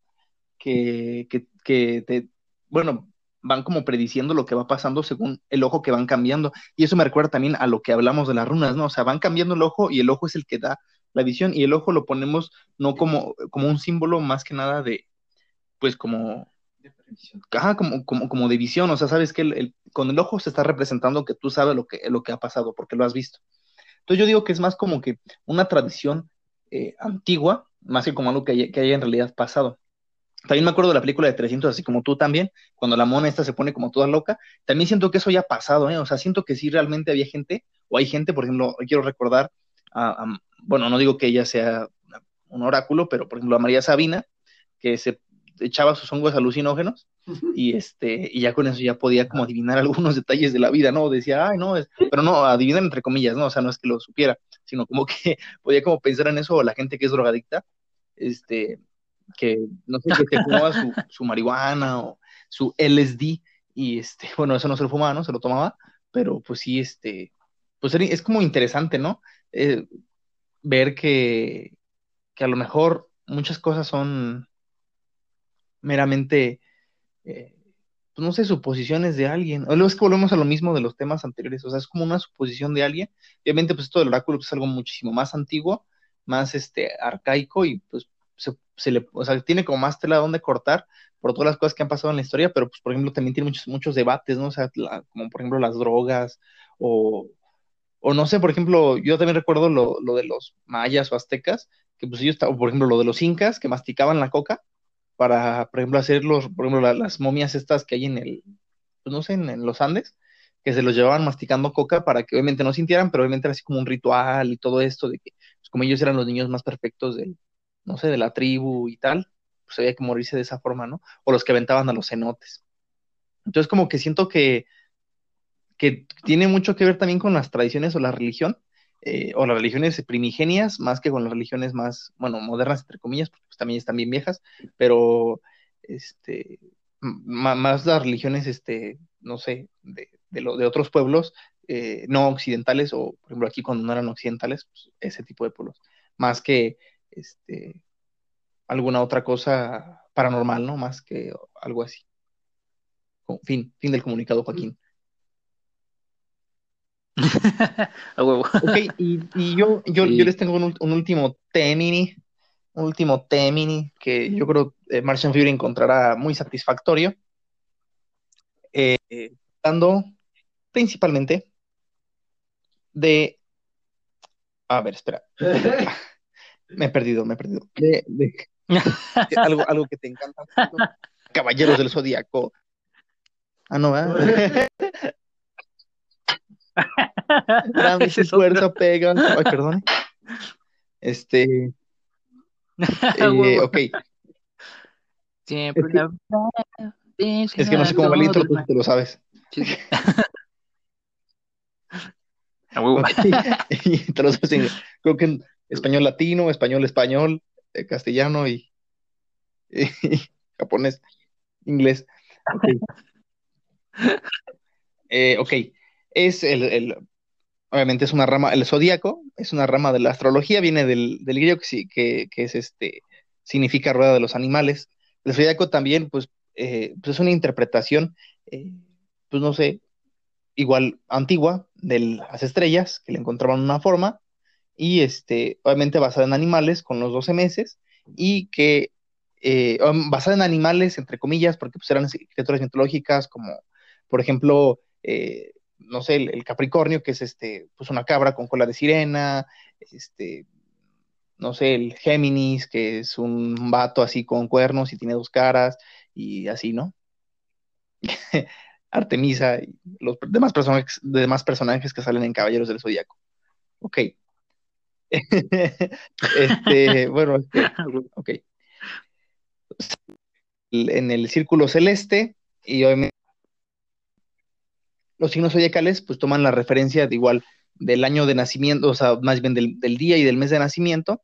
Que, que, que te, bueno, van como prediciendo lo que va pasando según el ojo que van cambiando. Y eso me recuerda también a lo que hablamos de las runas, ¿no? O sea, van cambiando el ojo y el ojo es el que da la visión y el ojo lo ponemos no como, como un símbolo más que nada de, pues como, ajá, como, como, como de visión, o sea, sabes que el, el- con el ojo se está representando que tú sabes lo que, lo que ha pasado porque lo has visto. Entonces yo digo que es más como que una tradición eh, antigua, más que como algo que haya, que haya en realidad pasado. También me acuerdo de la película de 300, así como tú también, cuando la mona esta se pone como toda loca. También siento que eso ya ha pasado, ¿eh? O sea, siento que sí realmente había gente, o hay gente, por ejemplo, quiero recordar, a, a- bueno, no digo que ella sea un oráculo, pero por ejemplo a María Sabina, que se echaba sus hongos alucinógenos y este y ya con eso ya podía como adivinar algunos detalles de la vida, ¿no? Decía, ay, no, es... pero no, adivinar entre comillas, ¿no? O sea, no es que lo supiera, sino como que <laughs> podía como pensar en eso, o la gente que es drogadicta, este, que no sé, que se fumaba su, <laughs> su marihuana o su LSD, y este, bueno, eso no se lo fumaba, ¿no? Se lo tomaba, pero pues sí, este, pues es como interesante, ¿no? Eh, ver que, que a lo mejor muchas cosas son meramente, eh, pues no sé, suposiciones de alguien. O luego es que volvemos a lo mismo de los temas anteriores, o sea, es como una suposición de alguien. Obviamente, pues esto del oráculo pues, es algo muchísimo más antiguo, más este, arcaico y pues se, le, o sea, tiene como más tela donde cortar por todas las cosas que han pasado en la historia, pero pues por ejemplo también tiene muchos, muchos debates, ¿no? O sea, como por ejemplo las drogas o, o no sé, por ejemplo, yo también recuerdo lo, lo de los mayas o aztecas, que pues ellos, estaban- por ejemplo, lo de los incas que masticaban la coca para, por ejemplo, hacer los, por ejemplo, la- las momias estas que hay en el, pues no sé, en, en los Andes, que se los llevaban masticando coca para que obviamente no sintieran, pero obviamente era así como un ritual y todo esto, de que pues, como ellos eran los niños más perfectos del, no sé, de la tribu y tal, pues había que morirse de esa forma, ¿no? O los que aventaban a los cenotes. Entonces como que siento que, que tiene mucho que ver también con las tradiciones o la religión, eh, o las religiones primigenias, más que con las religiones más, bueno, modernas, entre comillas, porque pues, también están bien viejas, pero este, más las religiones, este, no sé, de, de, lo, de otros pueblos eh, no occidentales, o por ejemplo aquí cuando no eran occidentales, pues, ese tipo de pueblos, más que este, alguna otra cosa paranormal, ¿no? Más que algo así. Fin, fin del comunicado, Joaquín. <laughs> A huevo. Ok, y, yo, yo, les tengo un, último temini, un último temini que yo creo eh, Martian Fury encontrará muy satisfactorio, eh, dando principalmente de... A ver, espera. <laughs> me he perdido, me he perdido. algo, algo que te encanta. Caballeros del Zodíaco. Ah, no, ¿eh? Dame <laughs> su fuerza, pega. Ay, perdón. Este. <laughs> Eh, ok. Siempre es que, es que no sé cómo va el intro, tú te lo sabes. Sabes <laughs> <laughs> creo que en español latino, español español, eh, castellano y, <laughs> japonés, inglés. Okay. Eh, ok, es el, obviamente es una rama, el zodíaco es una rama de la astrología, viene del, del griego que, que, es este, significa rueda de los animales. El zodíaco también, pues, eh, pues es una interpretación, eh, pues no sé, igual antigua de las estrellas, que le encontraban una forma, y este, obviamente basada en animales con los 12 meses, y que eh, basada en animales, entre comillas, porque pues eran criaturas mitológicas como, por ejemplo, eh, no sé, el, Capricornio, que es este, pues una cabra con cola de sirena, este, no sé, el Géminis, que es un vato así con cuernos y tiene dos caras, y así, ¿no? <laughs> Artemisa y los demás personajes, demás personajes que salen en Caballeros del Zodíaco. Ok. <laughs> este, <laughs> bueno, este, ok. En el círculo celeste, y obviamente los signos zodiacales pues toman la referencia de igual del año de nacimiento, o sea, más bien del, día y del mes de nacimiento.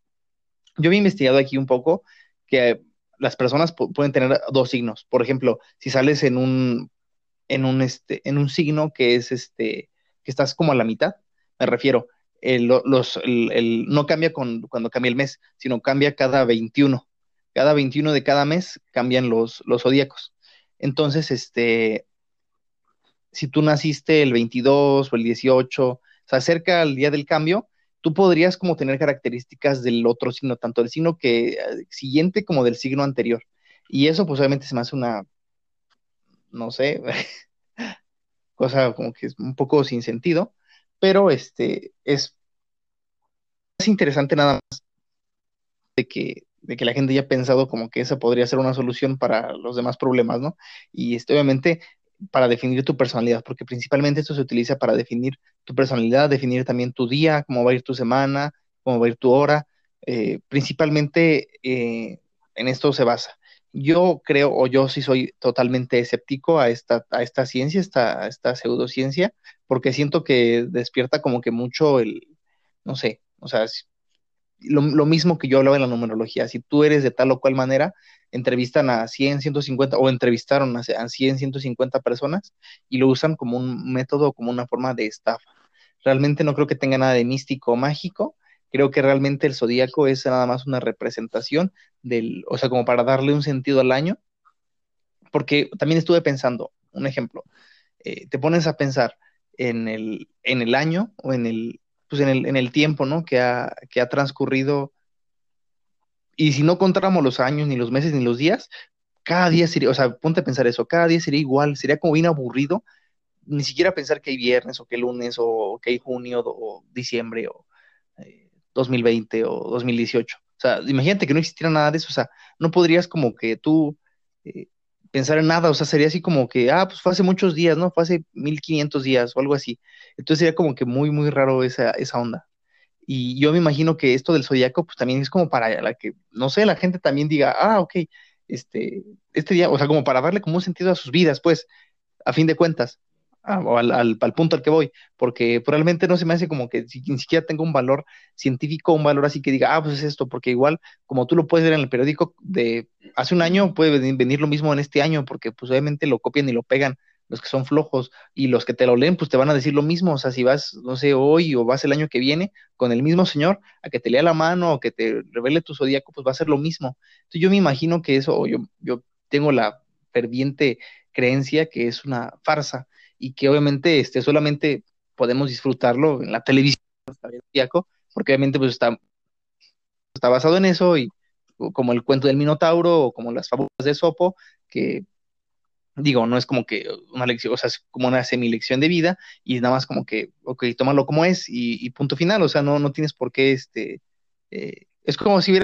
Yo había investigado aquí un poco que las personas pueden tener dos signos. Por ejemplo, si sales en un, en un, este, en un signo que es este, que estás como a la mitad, me refiero, el, los, el, no cambia con, cuando cambia el mes, sino cambia cada 21. Cada 21 de cada mes cambian los, los zodíacos. Entonces, este, si tú naciste el 22 o el 18, o sea, cerca al día del cambio, tú podrías como tener características del otro signo, tanto del signo que eh, siguiente como del signo anterior. Y eso pues obviamente se me hace una, no sé, <laughs> cosa como que es un poco sin sentido, pero este es, es interesante nada más de que, de que la gente haya pensado como que esa podría ser una solución para los demás problemas, ¿no? Y este, obviamente para definir tu personalidad, porque principalmente esto se utiliza para definir tu personalidad, definir también tu día, cómo va a ir tu semana, cómo va a ir tu hora. Eh, principalmente eh, en esto se basa. Yo creo, o yo sí soy totalmente escéptico a esta, a esta ciencia, esta, esta pseudociencia, porque siento que despierta como que mucho el, no sé, o sea, lo, mismo que yo hablaba en la numerología, si tú eres de tal o cual manera, entrevistan a 100, 150 o entrevistaron a 100, 150 personas y lo usan como un método, como una forma de estafa. Realmente no creo que tenga nada de místico o mágico. Creo que realmente el zodíaco es nada más una representación del, o sea, como para darle un sentido al año. Porque también estuve pensando, un ejemplo, eh, te pones a pensar en el, en el año o en el, pues en el, en el tiempo, ¿no? Que ha, que ha transcurrido y si no contáramos los años, ni los meses, ni los días, cada día sería, o sea, ponte a pensar eso, cada día sería igual, sería como bien aburrido, ni siquiera pensar que hay viernes o que lunes o que hay junio o diciembre o 2020 eh, o 2018. O sea, imagínate que no existiera nada de eso, o sea, no podrías como que tú eh, pensar en nada, o sea, sería así como que, ah, pues fue hace muchos días, ¿no? Fue hace 1500 días o algo así. Entonces sería como que muy, muy raro esa, esa onda. Y yo me imagino que esto del zodiaco, pues también es como para la que, no sé, la gente también diga, ah, ok, este, este día, o sea, como para darle como un sentido a sus vidas, pues, a fin de cuentas, o al, al, punto al que voy, porque probablemente no se me hace como que ni siquiera tenga un valor científico, un valor así que diga, ah, pues es esto, porque igual, como tú lo puedes ver en el periódico de hace un año, puede venir lo mismo en este año, porque pues obviamente lo copian y lo pegan los que son flojos, y los que te lo leen, pues te van a decir lo mismo, o sea, si vas, no sé, hoy o vas el año que viene con el mismo señor, a que te lea la mano o que te revele tu zodíaco, pues va a ser lo mismo. Entonces yo me imagino que eso, yo, yo tengo la ferviente creencia que es una farsa y que obviamente este, solamente podemos disfrutarlo en la televisión, porque obviamente pues está, está basado en eso y como el cuento del Minotauro o como las fábulas de Sopo, que digo, no es como que una lección, o sea, es como una semi-lección de vida y nada más como que, ok, tómalo como es y, punto final, o sea, no, no tienes por qué, este, eh, es como si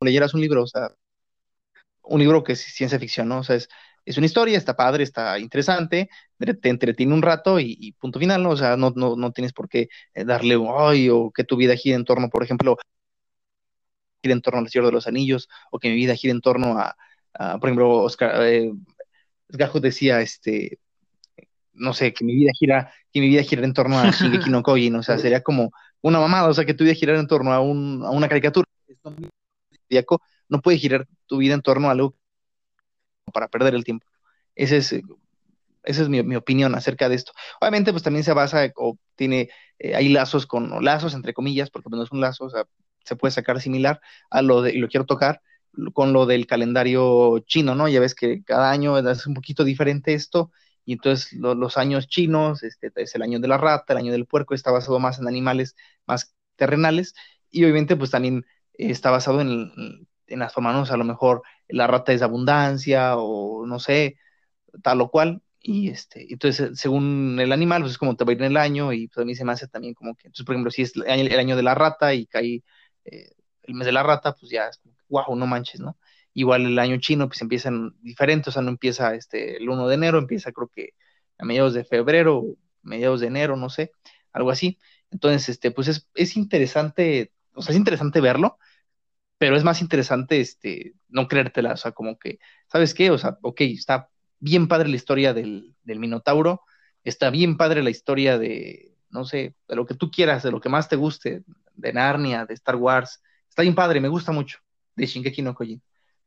leyeras un libro, o sea, un libro que es ciencia ficción, ¿no? O sea, es, es una historia, está padre, está interesante, te entretiene un rato y, punto final, ¿no? O sea, no, no, no tienes por qué eh, darle, ay, o que tu vida gire en torno, por ejemplo, gire en torno al Señor de los Anillos, o que mi vida gire en torno a, por ejemplo, Oscar, eh, decía, este, no sé, que mi vida gira, que mi vida gira en torno a Shingeki no Kojin, o sea, sería como una mamada, o sea, que tu vida girara en torno a, un, a una caricatura. No puede girar tu vida en torno a algo para perder el tiempo. Ese es, esa es mi, opinión acerca de esto. Obviamente, pues también se basa o tiene, eh, hay lazos con, lazos entre comillas, porque pues, no es un lazo, o sea, se puede sacar similar a lo de, y lo quiero tocar, con lo del calendario chino, ¿no? Ya ves que cada año es un poquito diferente esto, y entonces los años chinos, este es el año de la rata, el año del puerco, está basado más en animales más terrenales, y obviamente pues también está basado en, en las formas, a lo mejor la rata es abundancia, o no sé, tal o cual, y este, entonces según el animal, pues es como te va a ir en el año, y pues a mí se me hace también como que, entonces por ejemplo, si es el año, de la rata y cae eh, el mes de la rata, pues ya es como wow, no manches, ¿no? Igual el año chino, pues empiezan diferentes, o sea, no empieza este, el 1 de enero, empieza creo que a mediados de febrero, mediados de enero, no sé, algo así. Entonces, este, pues es, es interesante, o sea, es interesante verlo, pero es más interesante, este, no creértela, o sea, como que, ¿sabes qué? O sea, ok, está bien padre la historia del, del Minotauro, está bien padre la historia de, no sé, de lo que tú quieras, de lo que más te guste, de Narnia, de Star Wars, está bien padre, me gusta mucho de Shingeki no Kojin.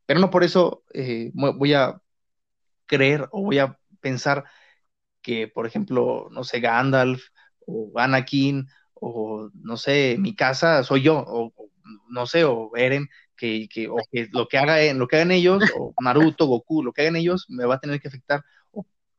Pero no por eso eh, voy a creer o voy a pensar que, por ejemplo, no sé, Gandalf o Anakin o, no sé, mi casa soy yo, o, no sé, o Eren, que, que, o que lo que, haga, lo que hagan ellos, o Naruto, Goku, lo que hagan ellos, me va a tener que afectar,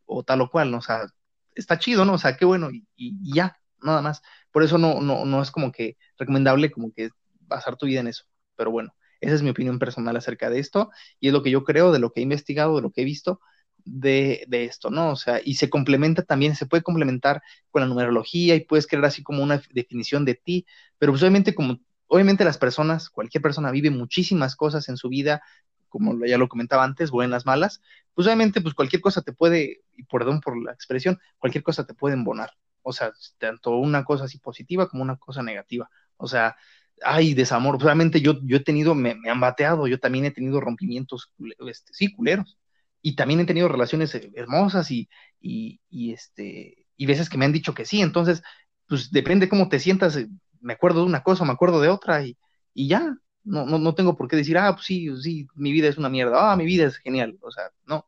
o, tal o cual, ¿no? O sea, está chido, ¿no? O sea, qué bueno, y, y ya, nada más. Por eso no, no, no es como que recomendable como que basar tu vida en eso. Pero bueno, esa es mi opinión personal acerca de esto y es lo que yo creo, de lo que he investigado, de lo que he visto de, esto, ¿no? O sea, y se complementa también, se puede complementar con la numerología y puedes crear así como una definición de ti, pero pues obviamente como, obviamente las personas, cualquier persona vive muchísimas cosas en su vida, como ya lo comentaba antes, buenas, malas, pues obviamente pues cualquier cosa te puede, y perdón por la expresión, cualquier cosa te puede embonar, o sea, tanto una cosa así positiva como una cosa negativa, o sea, ay, desamor, realmente yo, yo he tenido, me, han bateado, yo también he tenido rompimientos, este, sí, culeros, y también he tenido relaciones eh, hermosas y, y, y, este, y veces que me han dicho que sí, entonces, pues depende cómo te sientas, eh, me acuerdo de una cosa, me acuerdo de otra, y, y ya, no, no, no tengo por qué decir, ah, pues sí, sí, mi vida es una mierda, ah, mi vida es genial, o sea, no.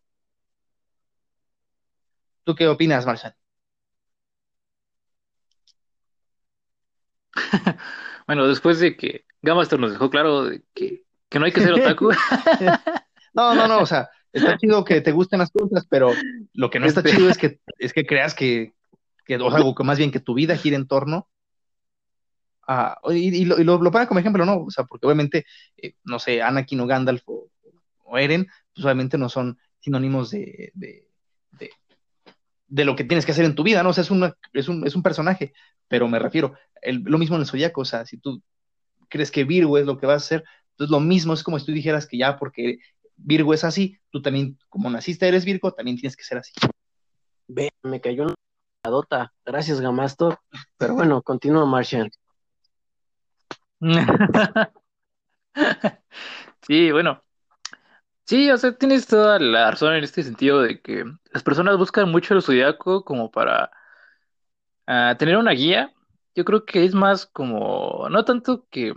¿Tú qué opinas, Marcel? <laughs> Bueno, después de que Gamastor nos dejó claro de que, no hay que ser otaku. <laughs> no, no, no, o sea, está chido que te gusten las cosas, pero lo que no está este chido es que, es que creas que, que, o sea, que más bien que tu vida gira en torno a, y, lo, y lo, como ejemplo, ¿no? O sea, porque obviamente, eh, no sé, Anakin o Gandalf o, Eren, pues obviamente no son sinónimos de, de, de, lo que tienes que hacer en tu vida, ¿no? O sea, es, una, es, un, es un personaje, pero me refiero, lo mismo en el zodiaco, o sea, si tú crees que Virgo es lo que vas a hacer, entonces lo mismo es como si tú dijeras que ya porque Virgo es así, tú también, como naciste eres Virgo, también tienes que ser así. Ve, me cayó una dota, gracias Gamastor, pero bueno, continúa Martian. <laughs> sí, bueno. Sí, o sea, tienes toda la razón en este sentido de que las personas buscan mucho el zodiaco como para ah, tener una guía yo creo que es más como, no tanto que,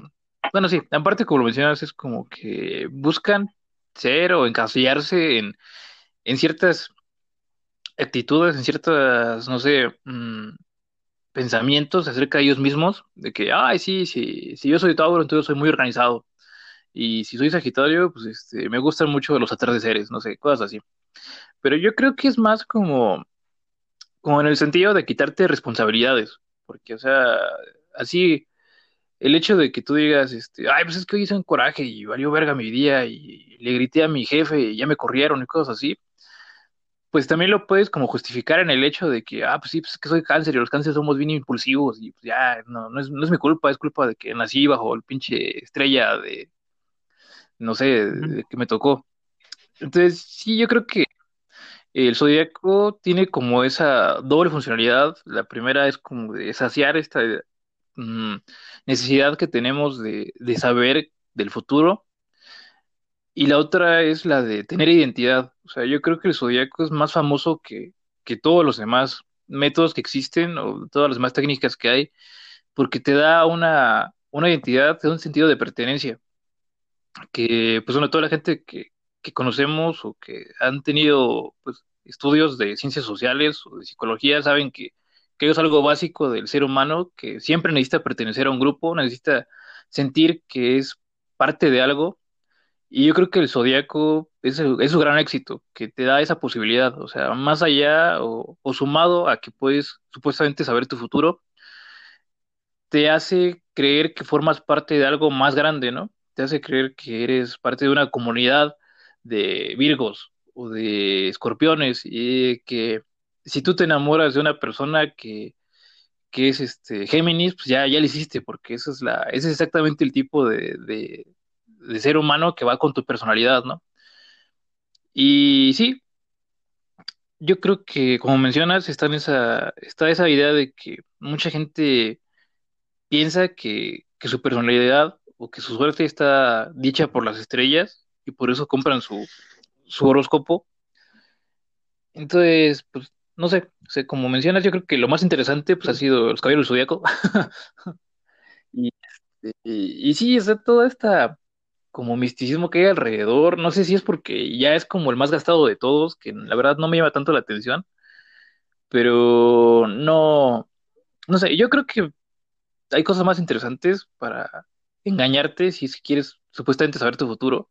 bueno, sí, aparte como lo mencionas, es como que buscan ser o encasillarse en, en ciertas actitudes, en ciertas, no sé, mm, pensamientos acerca de ellos mismos, de que, ay, sí, sí, si yo soy Tauro, entonces soy muy organizado. Y si soy Sagitario, pues este, me gustan mucho los atardeceres, no sé, cosas así. Pero yo creo que es más como, como en el sentido de quitarte responsabilidades, porque, o sea, así, el hecho de que tú digas, este, ay, pues es que hoy hice un coraje y valió verga mi día y le grité a mi jefe y ya me corrieron y cosas así, pues también lo puedes como justificar en el hecho de que, ah, pues sí, pues es que soy cáncer y los cánceres somos bien impulsivos y pues ya, no, no es, no es mi culpa, es culpa de que nací bajo el pinche estrella de, no sé, de que me tocó. Entonces, sí, yo creo que el zodiaco tiene como esa doble funcionalidad. La primera es como de saciar esta mm, necesidad que tenemos de, de saber del futuro y la otra es la de tener identidad. O sea, yo creo que el zodiaco es más famoso que, que todos los demás métodos que existen o todas las demás técnicas que hay, porque te da una, una identidad, te da un sentido de pertenencia. Que, pues, bueno, toda la gente que, que conocemos o que han tenido pues, estudios de ciencias sociales o de psicología saben que, que es algo básico del ser humano, que siempre necesita pertenecer a un grupo, necesita sentir que es parte de algo y yo creo que el Zodíaco es, es, su gran éxito, que te da esa posibilidad, o sea, más allá o, sumado a que puedes supuestamente saber tu futuro, te hace creer que formas parte de algo más grande, ¿no? Te hace creer que eres parte de una comunidad de Virgos o de Escorpiones y que si tú te enamoras de una persona que, que es este Géminis, pues ya, ya lo hiciste, porque eso es la, ese es exactamente el tipo de ser humano que va con tu personalidad, ¿no? Y sí, yo creo que, como mencionas, está, esa, está esa idea de que mucha gente piensa que, que su personalidad o que su suerte está dicha por las estrellas y por eso compran su, su horóscopo. Entonces, pues, no sé, como mencionas, yo creo que lo más interesante pues, ha sido los caballeros del <laughs> este, y, y, sí, es toda esta como misticismo que hay alrededor. No sé si es porque ya es como el más gastado de todos, que la verdad no me llama tanto la atención. Pero no, no sé, yo creo que hay cosas más interesantes para engañarte si quieres supuestamente saber tu futuro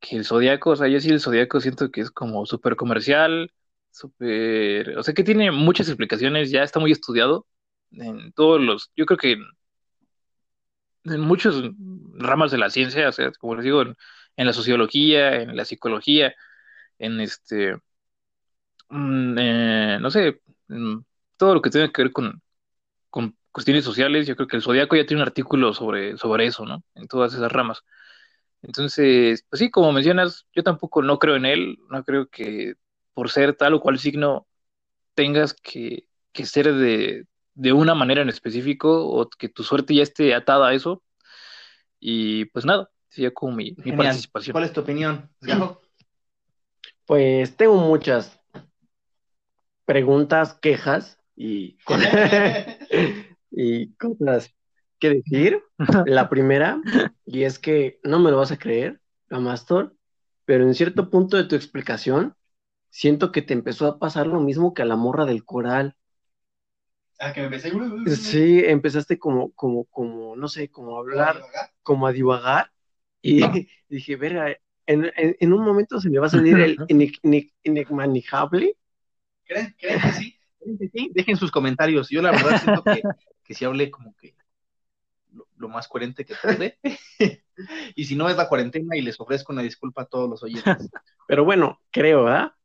que el zodiaco. O sea, yo sí el zodiaco siento que es como súper comercial, súper, o sea, que tiene muchas explicaciones, ya está muy estudiado en todos los, yo creo que en muchas ramas de la ciencia, o sea, como les digo, en, la sociología, en la psicología, en este, mm, eh, no sé, todo lo que tiene que ver con, con cuestiones sociales, yo creo que el Zodíaco ya tiene un artículo sobre, sobre eso, ¿no? En todas esas ramas. Entonces, pues sí, como mencionas, yo tampoco no creo en él, no creo que por ser tal o cual signo tengas que, que ser de, de una manera en específico o que tu suerte ya esté atada a eso. Y pues nada, sería como mi, participación. ¿Cuál es tu opinión? Pues tengo muchas preguntas, quejas y, <laughs> y cosas que decir. La primera, y es que no me lo vas a creer, Amastor, pero en cierto punto de tu explicación, siento que te empezó a pasar lo mismo que a la morra del coral. Ah, que me empecé. Sí, empezaste como, como, como, no sé, como a hablar, como a divagar. Y <laughs> dije, verga, en, en, un momento se me va a salir el inexmanejable. ¿Creen, ¿Creen que <laughs> sí? sí? Dejen sus comentarios. Yo la verdad siento que, que sí hablé como que lo, más coherente que pude. <laughs> y si no es la cuarentena y les ofrezco una disculpa a todos los oyentes. Pero bueno, creo, ¿ah?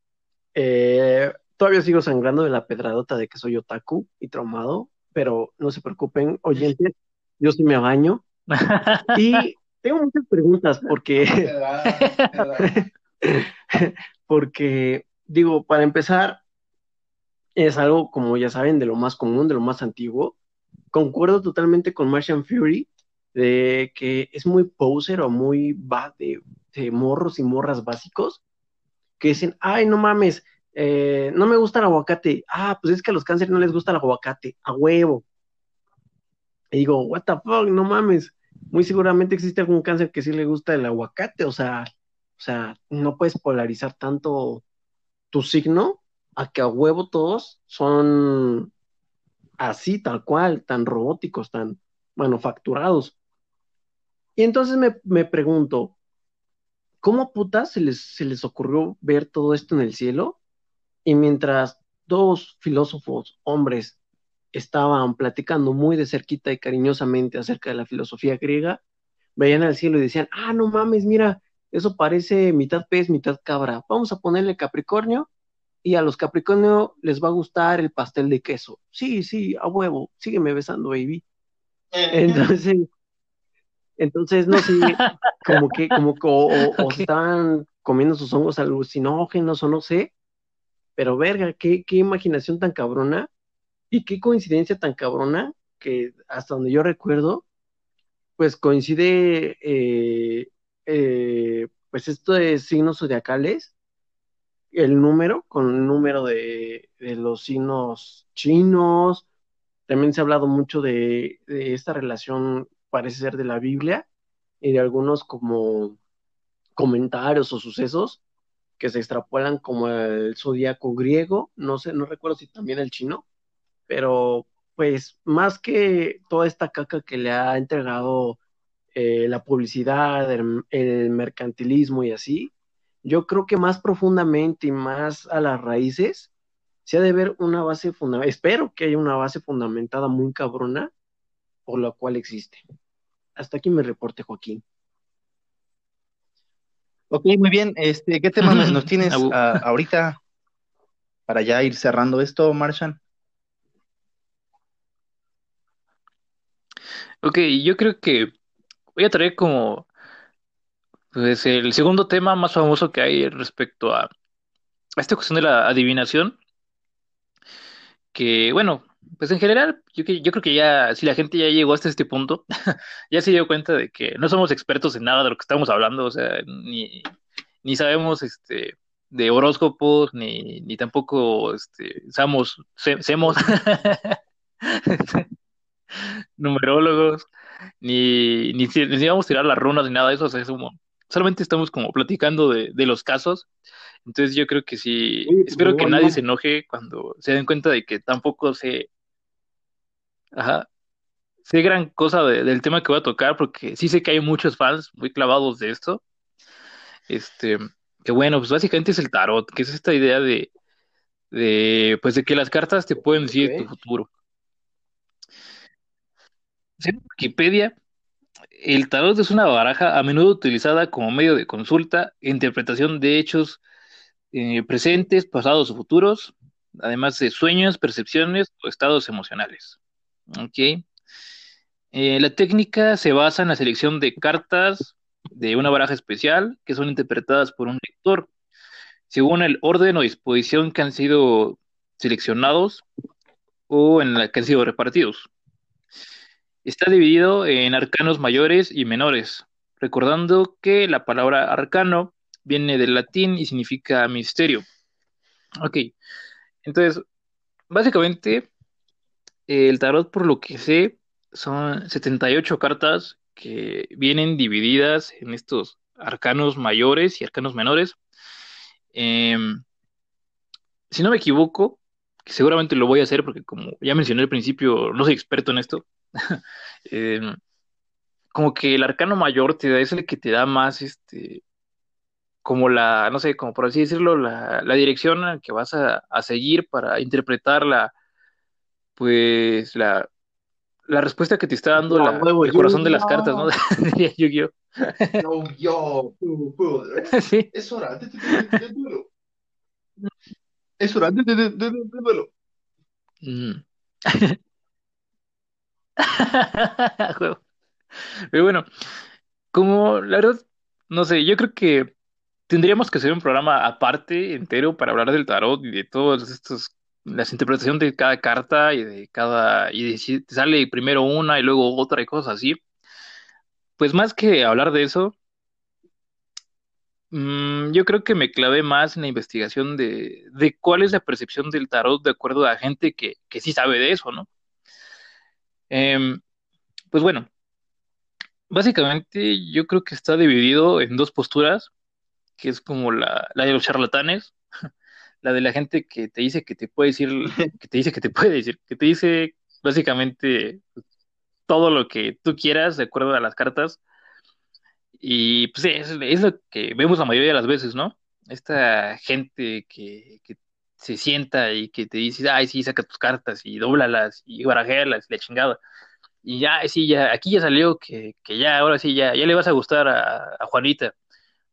Eh, todavía sigo sangrando de la pedradota de que soy otaku y traumado, pero no se preocupen, oyentes, yo sí me baño. <laughs> Y tengo muchas preguntas porque... <laughs> porque, digo, para empezar, es algo, como ya saben, de lo más común, de lo más antiguo. Concuerdo totalmente con Martian Fury de que es muy poser o muy de, de morros y morras básicos que dicen, ay, no mames, eh, no me gusta el aguacate. Ah, pues es que a los cánceres no les gusta el aguacate, a huevo. Y digo, what the fuck, no mames. Muy seguramente existe algún cáncer que sí le gusta el aguacate, o sea, o sea, no puedes polarizar tanto tu signo a que a huevo todos son así, tal cual, tan robóticos, tan manufacturados. Y entonces me, me pregunto, ¿cómo putas se les, se les ocurrió ver todo esto en el cielo? Y mientras dos filósofos, hombres, estaban platicando muy de cerquita y cariñosamente acerca de la filosofía griega, veían al cielo y decían, ah, no mames, mira, eso parece mitad pez, mitad cabra, vamos a ponerle Capricornio y a los Capricornio les va a gustar el pastel de queso. Sí, sí, a huevo, sígueme besando, baby. Entonces, entonces no sé, como que, como que, o, <laughs> estaban comiendo sus hongos alucinógenos o no sé, pero verga, qué, qué imaginación tan cabrona y qué coincidencia tan cabrona que hasta donde yo recuerdo, pues coincide, eh, eh, pues esto de signos zodiacales, el número con el número de, los signos chinos, también se ha hablado mucho de, de, esta relación, parece ser de la Biblia, y de algunos como comentarios o sucesos que se extrapolan como el zodiaco griego, no sé, no recuerdo si también el chino, pero pues más que toda esta caca que le ha entregado eh, la publicidad, el, mercantilismo y así, yo creo que más profundamente y más a las raíces, se ha de ver una base fundamental, espero que haya una base fundamentada muy cabrona por la cual existe. Hasta aquí me reporte, Joaquín. Ok, muy bien. Este, ¿Qué tema nos tienes ahorita para ya ir cerrando esto, Marshan? Ok, yo creo que voy a traer como pues el segundo tema más famoso que hay respecto a, esta cuestión de la adivinación. Que bueno, pues en general, yo, yo creo que ya, si la gente ya llegó hasta este punto, <laughs> ya se dio cuenta de que no somos expertos en nada de lo que estamos hablando, o sea, ni, ni sabemos este de horóscopos, ni, ni tampoco este, somos, semos <laughs> numerólogos, ni, ni, ni, vamos a tirar las runas ni nada de eso, o sea, solamente estamos como platicando de, de, los casos. Entonces yo creo que sí, espero que nadie se enoje cuando se den cuenta de que tampoco sé, ajá, sé gran cosa del tema que voy a tocar, porque sí sé que hay muchos fans muy clavados de esto. Este, que bueno, pues básicamente es el tarot, que es esta idea de, de pues de que las cartas te pueden decir tu futuro. En Wikipedia, el tarot es una baraja a menudo utilizada como medio de consulta e interpretación de hechos eh, presentes, pasados o futuros, además de sueños, percepciones o estados emocionales. Eh, la técnica se basa en la selección de cartas de una baraja especial que son interpretadas por un lector según el orden o disposición que han sido seleccionados o en la que han sido repartidos. Está dividido en arcanos mayores y menores, recordando que la palabra arcano viene del latín y significa misterio. Ok, entonces, básicamente, el tarot, por lo que sé, son 78 cartas que vienen divididas en estos arcanos mayores y arcanos menores. Em, si no me equivoco, seguramente lo voy a hacer porque como ya mencioné al principio, no soy experto en esto, <laughs> Eh, como que el arcano mayor te da, es el que te da más, este, como la, no sé, como por así decirlo, la, dirección que vas a, seguir para interpretar la, pues, la, la respuesta que te está dando la, el corazón de las cartas, ¿no? <laughs> Diría Yu-Gi-Oh! <laughs> sí. Es hora de, duelo. Es hora de, duelo. Mm. <laughs> Pero bueno, como la verdad, no sé, yo creo que tendríamos que hacer un programa aparte, entero, para hablar del tarot y de todos estos, las interpretaciones de cada carta y de cada, y de si sale primero una y luego otra y cosas así. Pues más que hablar de eso, mm, yo creo que me clavé más en la investigación de, de cuál es la percepción del tarot de acuerdo a gente que, que sí sabe de eso, ¿no? Em, pues bueno, básicamente yo creo que está dividido en dos posturas, que es como la, de los charlatanes, la de la gente que te dice que te puede decir, que te dice que te puede decir, que te dice básicamente todo lo que tú quieras de acuerdo a las cartas. Y pues es, es lo que vemos la mayoría de las veces, ¿no? Esta gente que, que se sienta y que te dice, ay, sí, saca tus cartas y dóblalas y barajealas y la chingada. Y ya, sí, ya, aquí ya salió que, que ya, ahora sí, ya, ya le vas a gustar a, a Juanita.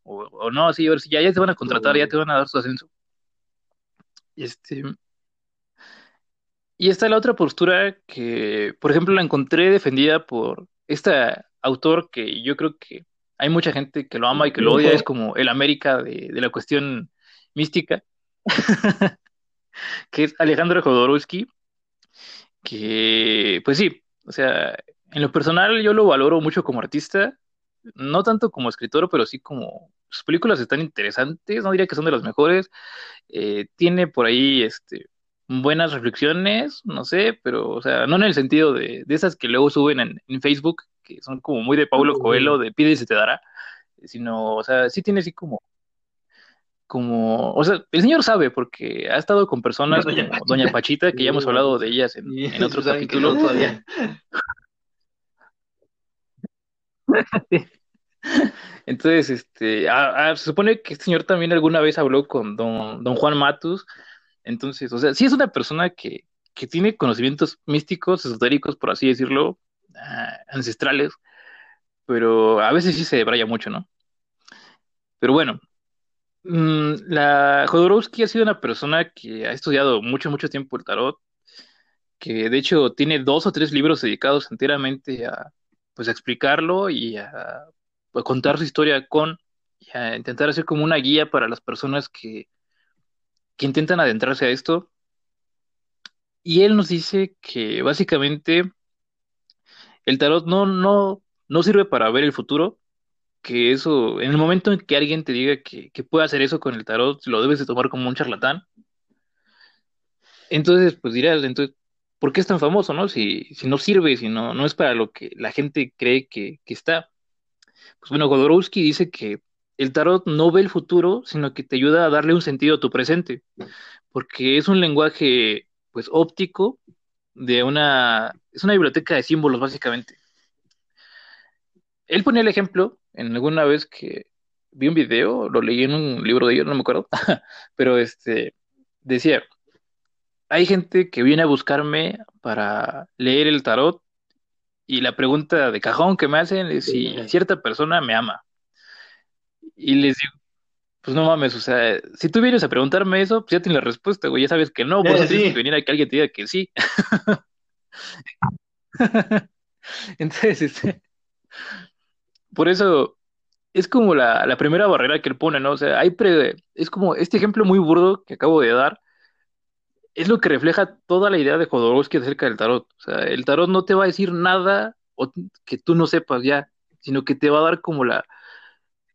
O, o, no, sí, ahora sí, ya, ya te van a contratar, ya te van a dar su ascenso. Este, y está la otra postura que, por ejemplo, la encontré defendida por este autor que yo creo que hay mucha gente que lo ama y que lo odia, es como el América de, de la cuestión mística, <laughs> que es Alejandro Jodorowsky, que, pues sí, o sea, en lo personal yo lo valoro mucho como artista, no tanto como escritor, pero sí como sus películas están interesantes, no diría que son de las mejores, eh, tiene por ahí este, buenas reflexiones, no sé, pero, o sea, no en el sentido de, de esas que luego suben en, en, Facebook, que son como muy de Paulo Coelho, de pide y se te dará, sino, o sea, sí tiene así como, como, o sea, el señor sabe, porque ha estado con personas como Doña Pachita, que ya hemos hablado de ellas en, en otros capítulos. todavía. <laughs> <laughs> Entonces, este, a, a, se supone que este señor también alguna vez habló con don, don Juan Matus. Entonces, o sea, sí es una persona que, que tiene conocimientos místicos, esotéricos, por así decirlo, uh, ancestrales, pero a veces sí se debraya mucho, ¿no? Pero bueno, mmm, la Jodorowsky ha sido una persona que ha estudiado mucho, mucho tiempo el tarot, que de hecho tiene dos o tres libros dedicados enteramente a, pues, a explicarlo y a contar su historia con a intentar hacer como una guía para las personas que, que intentan adentrarse a esto. Y él nos dice que básicamente el tarot no, no, no sirve para ver el futuro, que eso, en el momento en que alguien te diga que, que puede hacer eso con el tarot, lo debes de tomar como un charlatán. Entonces, pues dirás, entonces, ¿por qué es tan famoso, no? Si, si no sirve, si no, no es para lo que la gente cree que, que está. Pues bueno, Jodorowsky dice que el tarot no ve el futuro, sino que te ayuda a darle un sentido a tu presente, porque es un lenguaje, pues, óptico de una, es una biblioteca de símbolos, básicamente. Él ponía el ejemplo en alguna vez que vi un video, lo leí en un libro de ellos, no me acuerdo, <laughs> pero este, decía, hay gente que viene a buscarme para leer el tarot y la pregunta de cajón que me hacen es si cierta persona me ama. Y les digo, pues no mames, o sea, si tú vienes a preguntarme eso, pues ya tienes la respuesta, güey, ya sabes que no, por eso sí. tienes que venir a que alguien te diga que sí. <laughs> Entonces, este, por eso es como la, la, primera barrera que él pone, ¿no? O sea, hay pre, es como este ejemplo muy burdo que acabo de dar, es lo que refleja toda la idea de Jodorowsky acerca del tarot. O sea, el tarot no te va a decir nada que tú no sepas ya, sino que te va a dar como la,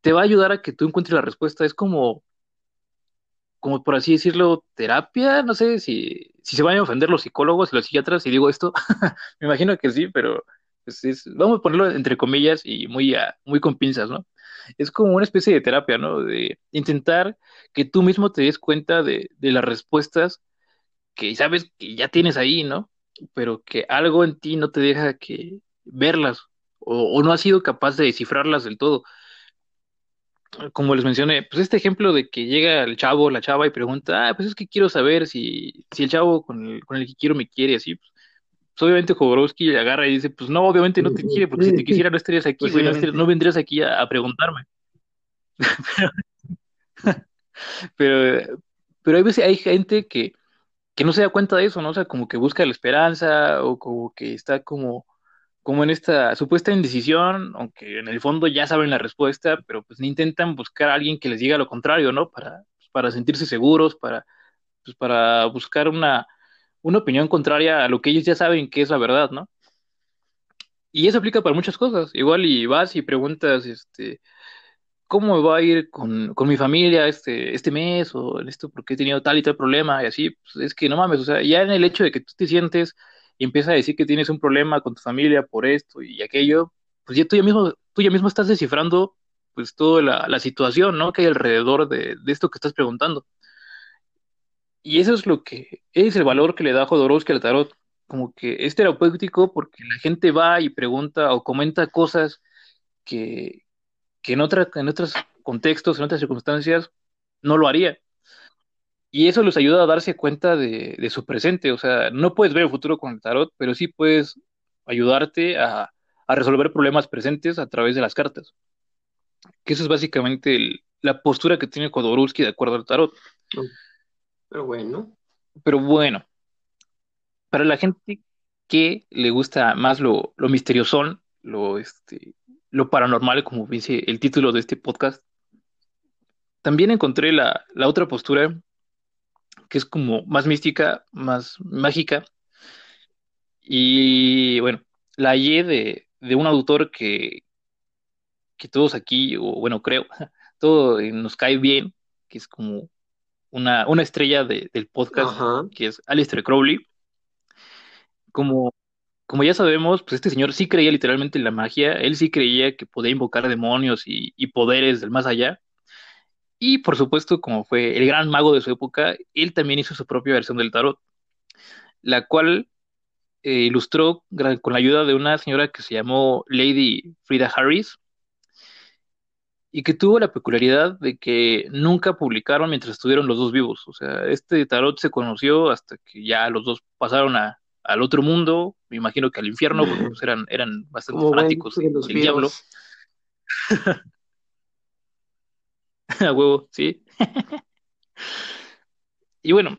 te va a ayudar a que tú encuentres la respuesta. Es como, como por así decirlo, terapia. No sé si, si se van a ofender los psicólogos y los psiquiatras si digo esto. <laughs> Me imagino que sí, pero pues es, vamos a ponerlo entre comillas y muy, muy con pinzas, ¿no? Es como una especie de terapia, ¿no? De intentar que tú mismo te des cuenta de, de las respuestas que sabes que ya tienes ahí, ¿no? Pero que algo en ti no te deja que verlas o, o no has sido capaz de descifrarlas del todo. Como les mencioné, pues este ejemplo de que llega el chavo, la chava y pregunta, ah, pues es que quiero saber si, si el chavo con el, con el que quiero me quiere, así, pues, pues obviamente Jodorowsky le agarra y dice, pues no, obviamente no te quiere, porque si te quisiera no estarías aquí, güey, no, estarías, no, vendrías aquí a, a preguntarme. <laughs> pero, pero, pero hay veces hay gente que, que no se da cuenta de eso, ¿no? O sea, como que busca la esperanza o como que está como, como en esta supuesta indecisión, aunque en el fondo ya saben la respuesta, pero pues intentan buscar a alguien que les diga lo contrario, ¿no? Para, pues, para sentirse seguros, para, pues, para buscar una, una opinión contraria a lo que ellos ya saben que es la verdad, ¿no? Y eso aplica para muchas cosas. Igual y vas y preguntas, este, cómo me va a ir con, con, mi familia este, este mes o en esto porque he tenido tal y tal problema y así, pues es que no mames, o sea, ya en el hecho de que tú te sientes y empiezas a decir que tienes un problema con tu familia por esto y aquello, pues ya tú ya mismo, tú ya mismo estás descifrando pues toda la, situación, ¿no? Que hay alrededor de, de, esto que estás preguntando. Y eso es lo que es el valor que le da Jodorowsky al tarot. Como que es terapéutico porque la gente va y pregunta o comenta cosas que, que en, otra, en otros contextos, en otras circunstancias, no lo haría. Y eso les ayuda a darse cuenta de, de, su presente. O sea, no puedes ver el futuro con el tarot, pero sí puedes ayudarte a, a resolver problemas presentes a través de las cartas. Que eso es básicamente el, la postura que tiene Jodorowsky de acuerdo al tarot. Pero bueno. Pero bueno, para la gente que le gusta más lo, lo misterioso, lo, este, lo paranormal, como dice el título de este podcast, también encontré la, la otra postura que es como más mística, más mágica. Y bueno, la hallé de, de un autor que, que todos aquí, o bueno, creo, <laughs> todo nos cae bien, que es como una, una estrella de, del podcast, Ajá. que es Alistair Crowley. Como, como ya sabemos, pues este señor sí creía literalmente en la magia, él sí creía que podía invocar demonios y, poderes del más allá. Y por supuesto, como fue el gran mago de su época, él también hizo su propia versión del tarot, la cual eh, ilustró con la ayuda de una señora que se llamó Lady Frida Harris, y que tuvo la peculiaridad de que nunca publicaron mientras estuvieron los dos vivos. O sea, este tarot se conoció hasta que ya los dos pasaron a, al otro mundo, me imagino que al infierno, porque pues eran, eran bastante Como fanáticos del diablo. <laughs> A huevo, sí. y bueno,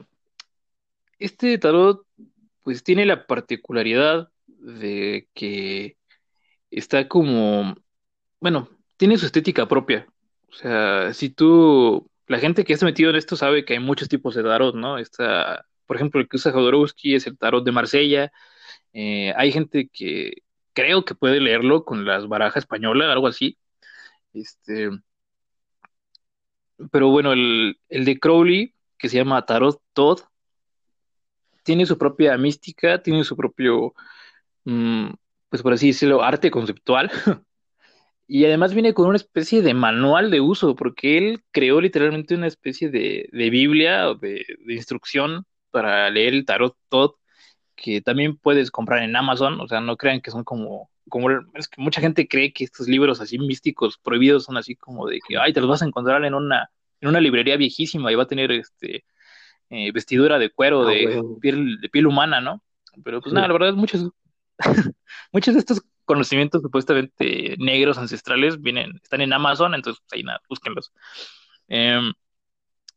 este tarot pues tiene la particularidad de que está como, bueno, tiene su estética propia. O sea, si tú, la gente que está metido en esto sabe que hay muchos tipos de tarot, ¿no? Está, por ejemplo, el que usa Jodorowsky es el tarot de Marsella. Eh, hay gente que creo que puede leerlo con las barajas españolas, algo así. Este, pero bueno, el, el de Crowley, que se llama Tarot Todd, tiene su propia mística, tiene su propio, mm, pues por así decirlo, arte conceptual. <laughs> Y además viene con una especie de manual de uso, porque él creó literalmente una especie de, de Biblia o de, de, instrucción para leer el tarot Todd, que también puedes comprar en Amazon. O sea, no crean que son como, como es que mucha gente cree que estos libros así místicos prohibidos son así como de que, ay, te los vas a encontrar en una, en una librería viejísima y va a tener este eh, vestidura de cuero, Ah, de, bueno. piel, de piel humana, ¿no? Pero pues Sí. nada, la verdad, muchos, <laughs> muchos de estos conocimientos supuestamente negros ancestrales vienen, están en Amazon, entonces pues, ahí nada, búsquenlos. Eh,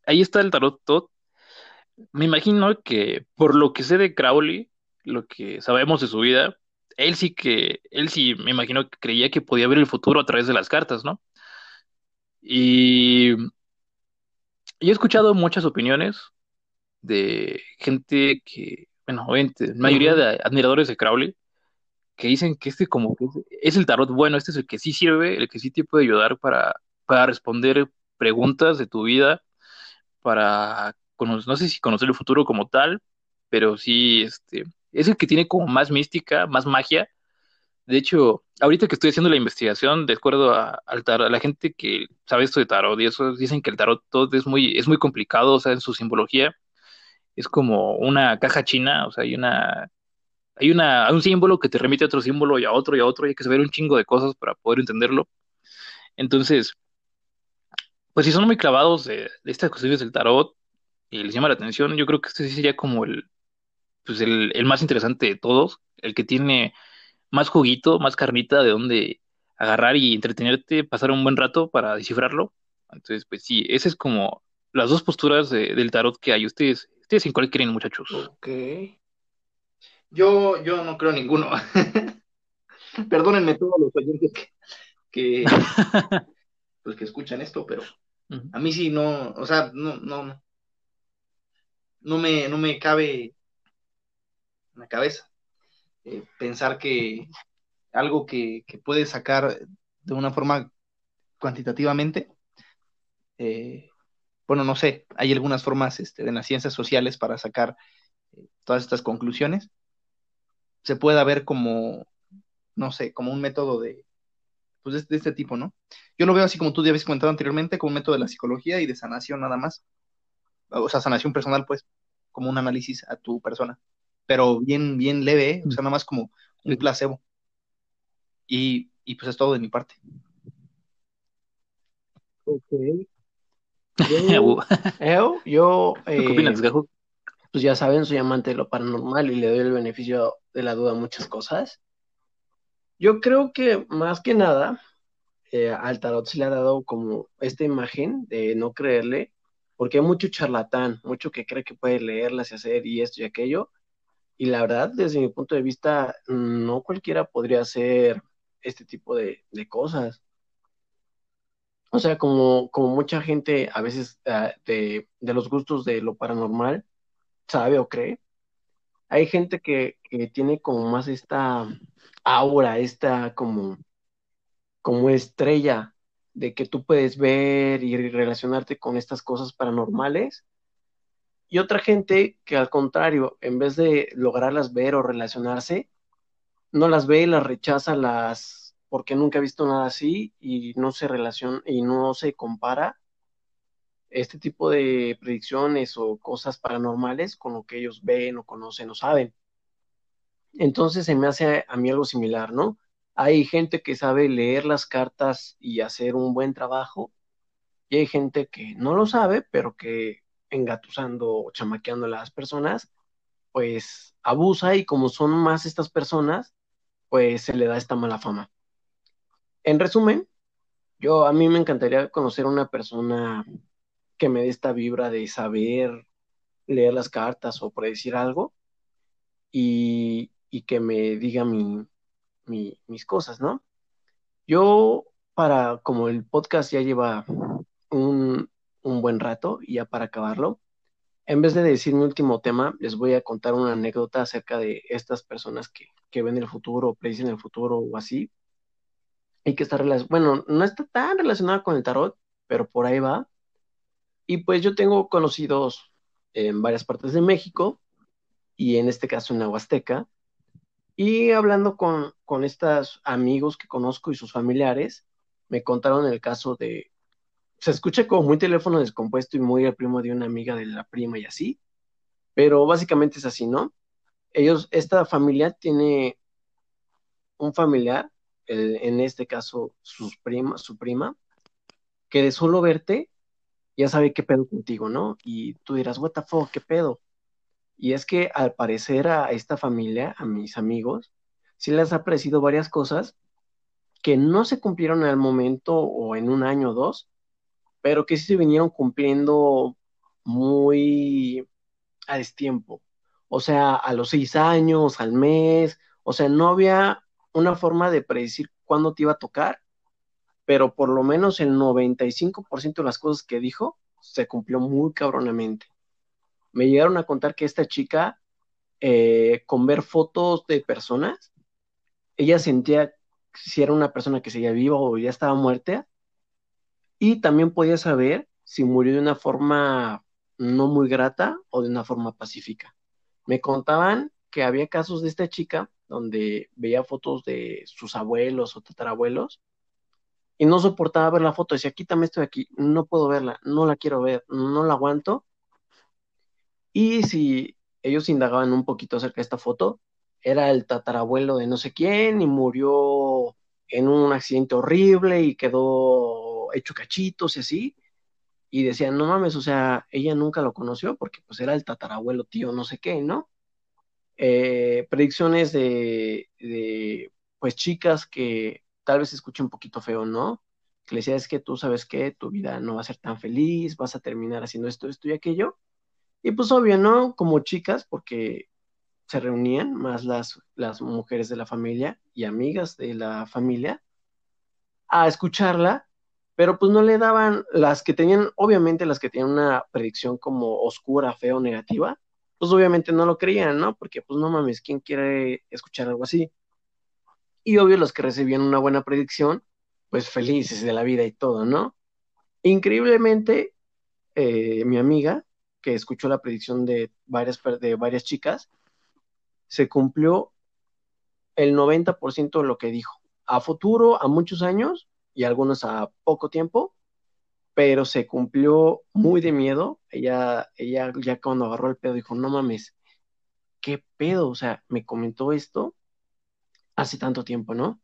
ahí está el tarot Todd. Me imagino que por lo que sé de Crowley, lo que sabemos de su vida, él sí que, él sí me imagino que creía que podía ver el futuro a través de las cartas, ¿no? Y he escuchado muchas opiniones de gente que, bueno, obviamente, mayoría de admiradores de Crowley, que dicen que este como que es, el tarot bueno, este es el que sí sirve, el que sí te puede ayudar para, para responder preguntas de tu vida, para, no sé si conocer el futuro como tal, pero sí, este, es el que tiene como más mística, más magia. De hecho, ahorita que estoy haciendo la investigación, de acuerdo a, al tar- a la gente que sabe esto de tarot y eso, dicen que el tarot todo es muy, es muy complicado, o sea, en su simbología es como una caja china, o sea, hay una, hay una, hay un símbolo que te remite a otro símbolo y a otro y a otro, y hay que saber un chingo de cosas para poder entenderlo. Entonces, pues si son muy clavados de, de estas cuestiones del tarot y les llama la atención, yo creo que este sí sería como el, pues el, el más interesante de todos, el que tiene más juguito, más carnita de donde agarrar y entretenerte, pasar un buen rato para descifrarlo. Entonces, pues sí, esa es como las dos posturas de- del tarot que hay. Ustedes, ustedes en cuál creen, muchachos. Ok. Yo, yo no creo ninguno. <laughs> Perdónenme todos los oyentes que, que, <laughs> pues, que escuchan esto, pero a mí sí no, o sea, no, no, no me, no me cabe en la cabeza eh, pensar que algo que, que puede sacar de una forma cuantitativamente, eh, bueno, no sé, hay algunas formas este, en las ciencias sociales para sacar eh, todas estas conclusiones. Se puede ver como, no sé, como un método de, pues de, de este tipo, ¿no? Yo lo veo así como tú ya habías comentado anteriormente, como un método de la psicología y de sanación nada más. O sea, sanación personal, pues, como un análisis a tu persona, pero bien, bien leve, ¿eh? o sea, nada más como un placebo. Y, y pues es todo de mi parte. Ok. <laughs> Yo, yo ¿Qué opinas, eh, Gajo? pues ya saben, soy amante de lo paranormal y le doy el beneficio de la duda a muchas cosas. Yo creo que más que nada, eh, al tarot se le ha dado como esta imagen de no creerle, porque hay mucho charlatán, mucho que cree que puede leerlas y hacer y esto y aquello. Y la verdad, desde mi punto de vista, no cualquiera podría hacer este tipo de, cosas. O sea, como, como mucha gente a veces ah, de, de los gustos de lo paranormal sabe o cree, hay gente que, que tiene como más esta aura, esta como, como estrella de que tú puedes ver y relacionarte con estas cosas paranormales. Y otra gente que al contrario, en vez de lograrlas ver o relacionarse, no las ve las rechaza, las porque nunca ha visto nada así y no se relaciona y no se compara este tipo de predicciones o cosas paranormales con lo que ellos ven o conocen o saben. Entonces se me hace a mí algo similar, ¿no? Hay gente que sabe leer las cartas y hacer un buen trabajo, y hay gente que no lo sabe, pero que engatusando o chamaqueando a las personas, pues abusa y como son más estas personas, pues se le da esta mala fama. En resumen, yo a mí me encantaría conocer una persona que me dé esta vibra de saber leer las cartas o predecir algo y, y que me diga mi, mi- mis cosas, ¿no? Yo, para, como el podcast ya lleva un, un buen rato y ya para acabarlo, en vez de decir mi último tema, les voy a contar una anécdota acerca de estas personas que, que ven el futuro, predicen el futuro o así, y que está relacionada, bueno, no está tan relacionada con el tarot, pero por ahí va. Y pues yo tengo conocidos en varias partes de México y en este caso en la Huasteca. Y hablando con, con estos amigos que conozco y sus familiares, me contaron el caso de, se escucha como muy teléfono descompuesto y muy el primo de una amiga de la prima y así, pero básicamente es así, ¿no? Ellos, esta familia tiene un familiar, el- en este caso sus prima, su prima, que de solo verte ya sabe qué pedo contigo, ¿no? Y tú dirás, qué pedo. Y es que al parecer a esta familia, a mis amigos, sí les ha parecido varias cosas que no se cumplieron al momento o en un año o dos, pero que sí se vinieron cumpliendo muy a destiempo. O sea, a los seis años, al mes, o sea, no había una forma de predecir cuándo te iba a tocar, pero por lo menos el 95% de las cosas que dijo se cumplió muy cabronamente. Me llegaron a contar que esta chica, eh, con ver fotos de personas, ella sentía si era una persona que seguía viva o ya estaba muerta, y también podía saber si murió de una forma no muy grata o de una forma pacífica. Me contaban que había casos de esta chica donde veía fotos de sus abuelos o tatarabuelos y no soportaba ver la foto, decía, quítame esto de aquí, no puedo verla, no la quiero ver, no la aguanto. Y si ellos indagaban un poquito acerca de esta foto, era el tatarabuelo de no sé quién y murió en un accidente horrible y quedó hecho cachitos y así. Y decían, no mames, o sea, ella nunca lo conoció porque pues era el tatarabuelo tío no sé qué, ¿no? Eh, predicciones de, pues chicas que tal vez escuche un poquito feo, ¿no? Que le decía, es que tú sabes que tu vida no va a ser tan feliz, vas a terminar haciendo esto, esto y aquello. Y pues obvio, ¿no? Como chicas, porque se reunían más las, las mujeres de la familia y amigas de la familia a escucharla, pero pues no le daban las que tenían, obviamente las que tenían una predicción como oscura, fea o negativa, pues obviamente no lo creían, ¿no? Porque pues no mames, ¿quién quiere escuchar algo así? Y obvio los que recibían una buena predicción, pues felices de la vida y todo, ¿no? Increíblemente, eh, mi amiga, que escuchó la predicción de varias, de varias chicas, se cumplió el 90% de lo que dijo. A futuro, a muchos años y algunos a poco tiempo, pero se cumplió muy de miedo. Ella, ella ya cuando agarró el pedo dijo, no mames, ¿qué pedo? O sea, me comentó esto hace tanto tiempo, ¿no?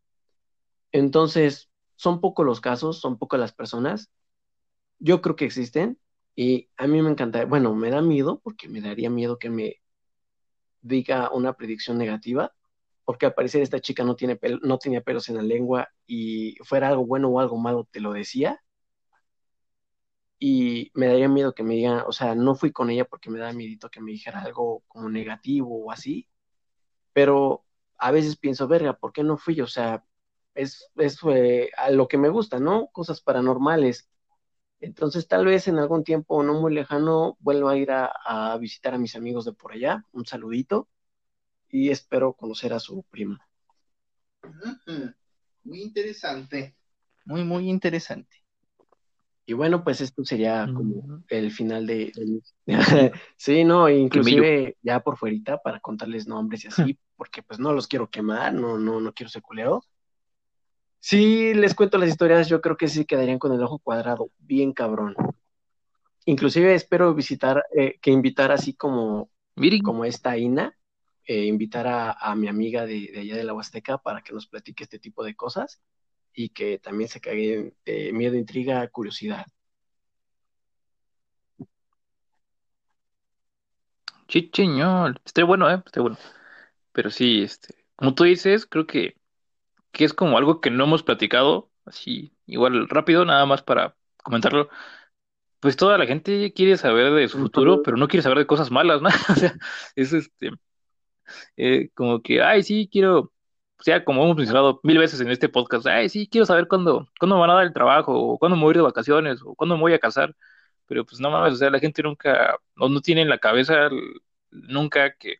Entonces, son pocos los casos, son pocas las personas. Yo creo que existen y a mí me encanta, bueno, me da miedo porque me daría miedo que me diga una predicción negativa, porque al parecer esta chica no, tiene no tenía pelos en la lengua y fuera algo bueno o algo malo te lo decía. Y me daría miedo que me digan, o sea, no fui con ella porque me da miedo que me dijera algo como negativo o así, pero a veces pienso, verga, ¿por qué no fui? O sea, es, es a lo que me gusta, ¿no? Cosas paranormales. Entonces, tal vez en algún tiempo no muy lejano vuelva a ir a, visitar a mis amigos de por allá. Un saludito y espero conocer a su prima. Muy interesante. Muy, muy interesante. Y bueno, pues esto sería como el final de... <laughs> sí, no, inclusive ya por fuerita para contarles nombres y así, porque pues no los quiero quemar, no, no, no quiero ser culero. Sí, les cuento las historias, yo creo que sí quedarían con el ojo cuadrado, bien cabrón. Inclusive espero visitar, eh, que invitar así como, como esta Ina, eh, invitar a, mi amiga de, allá de la Huasteca para que nos platique este tipo de cosas y que también se cague de miedo, intriga, curiosidad. Señor. Esté bueno, ¿eh? Esté bueno. Pero sí, este, como tú dices, creo que que es como algo que no hemos platicado, así igual rápido, nada más para comentarlo. Pues toda la gente quiere saber de su futuro, pero no quiere saber de cosas malas, ¿no? <laughs> o sea, es este, eh, como que, ay, sí, quiero, o sea, como hemos mencionado mil veces en este podcast, ay, sí, quiero saber cuándo, cuándo me van a dar el trabajo, o cuándo me voy a ir de vacaciones, o cuándo me voy a casar, pero pues no mames, o sea, la gente nunca, o no tiene en la cabeza nunca que,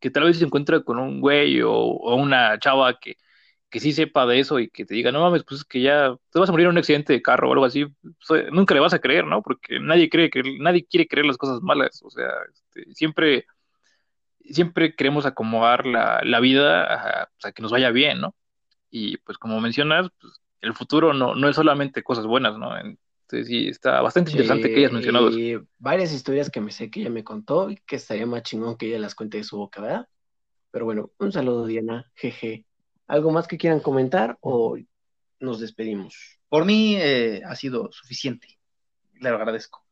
que tal vez se encuentra con un güey o, o una chava que, que sí sepa de eso y que te diga, no mames, pues es que ya te vas a morir en un accidente de carro o algo así, nunca le vas a creer, ¿no? Porque nadie cree que nadie quiere creer las cosas malas, o sea, este, siempre siempre queremos acomodar la, la vida a, que nos vaya bien, ¿no? Y pues como mencionas, pues, el futuro no, no es solamente cosas buenas, ¿no? Entonces sí, está bastante interesante que hayas mencionado y varias historias que me sé que ella me contó y que estaría más chingón que ella las cuente de su boca, ¿verdad? Pero bueno, un saludo Diana, jeje. ¿Algo más que quieran comentar o nos despedimos? Por mí eh, ha sido suficiente. Le lo agradezco.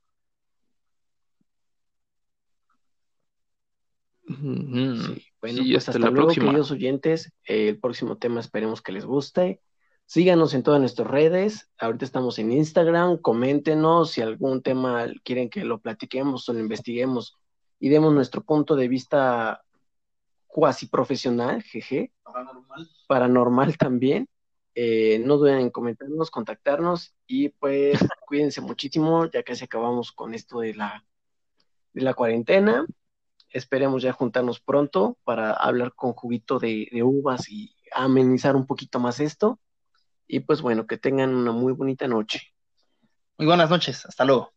Sí, bueno, pues hasta, luego, queridos oyentes. el próximo tema esperemos que les guste. Síganos en todas nuestras redes. Ahorita estamos en Instagram. Coméntenos si algún tema quieren que lo platiquemos o lo investiguemos y demos nuestro punto de vista cuasi profesional, jeje. Paranormal. Paranormal también. Eh, no duden en comentarnos, contactarnos y pues <laughs> cuídense muchísimo, ya casi acabamos con esto de la, de la cuarentena. Esperemos ya juntarnos pronto para hablar con juguito de, de uvas y amenizar un poquito más esto. Y pues bueno, que tengan una muy bonita noche. Muy buenas noches, hasta luego.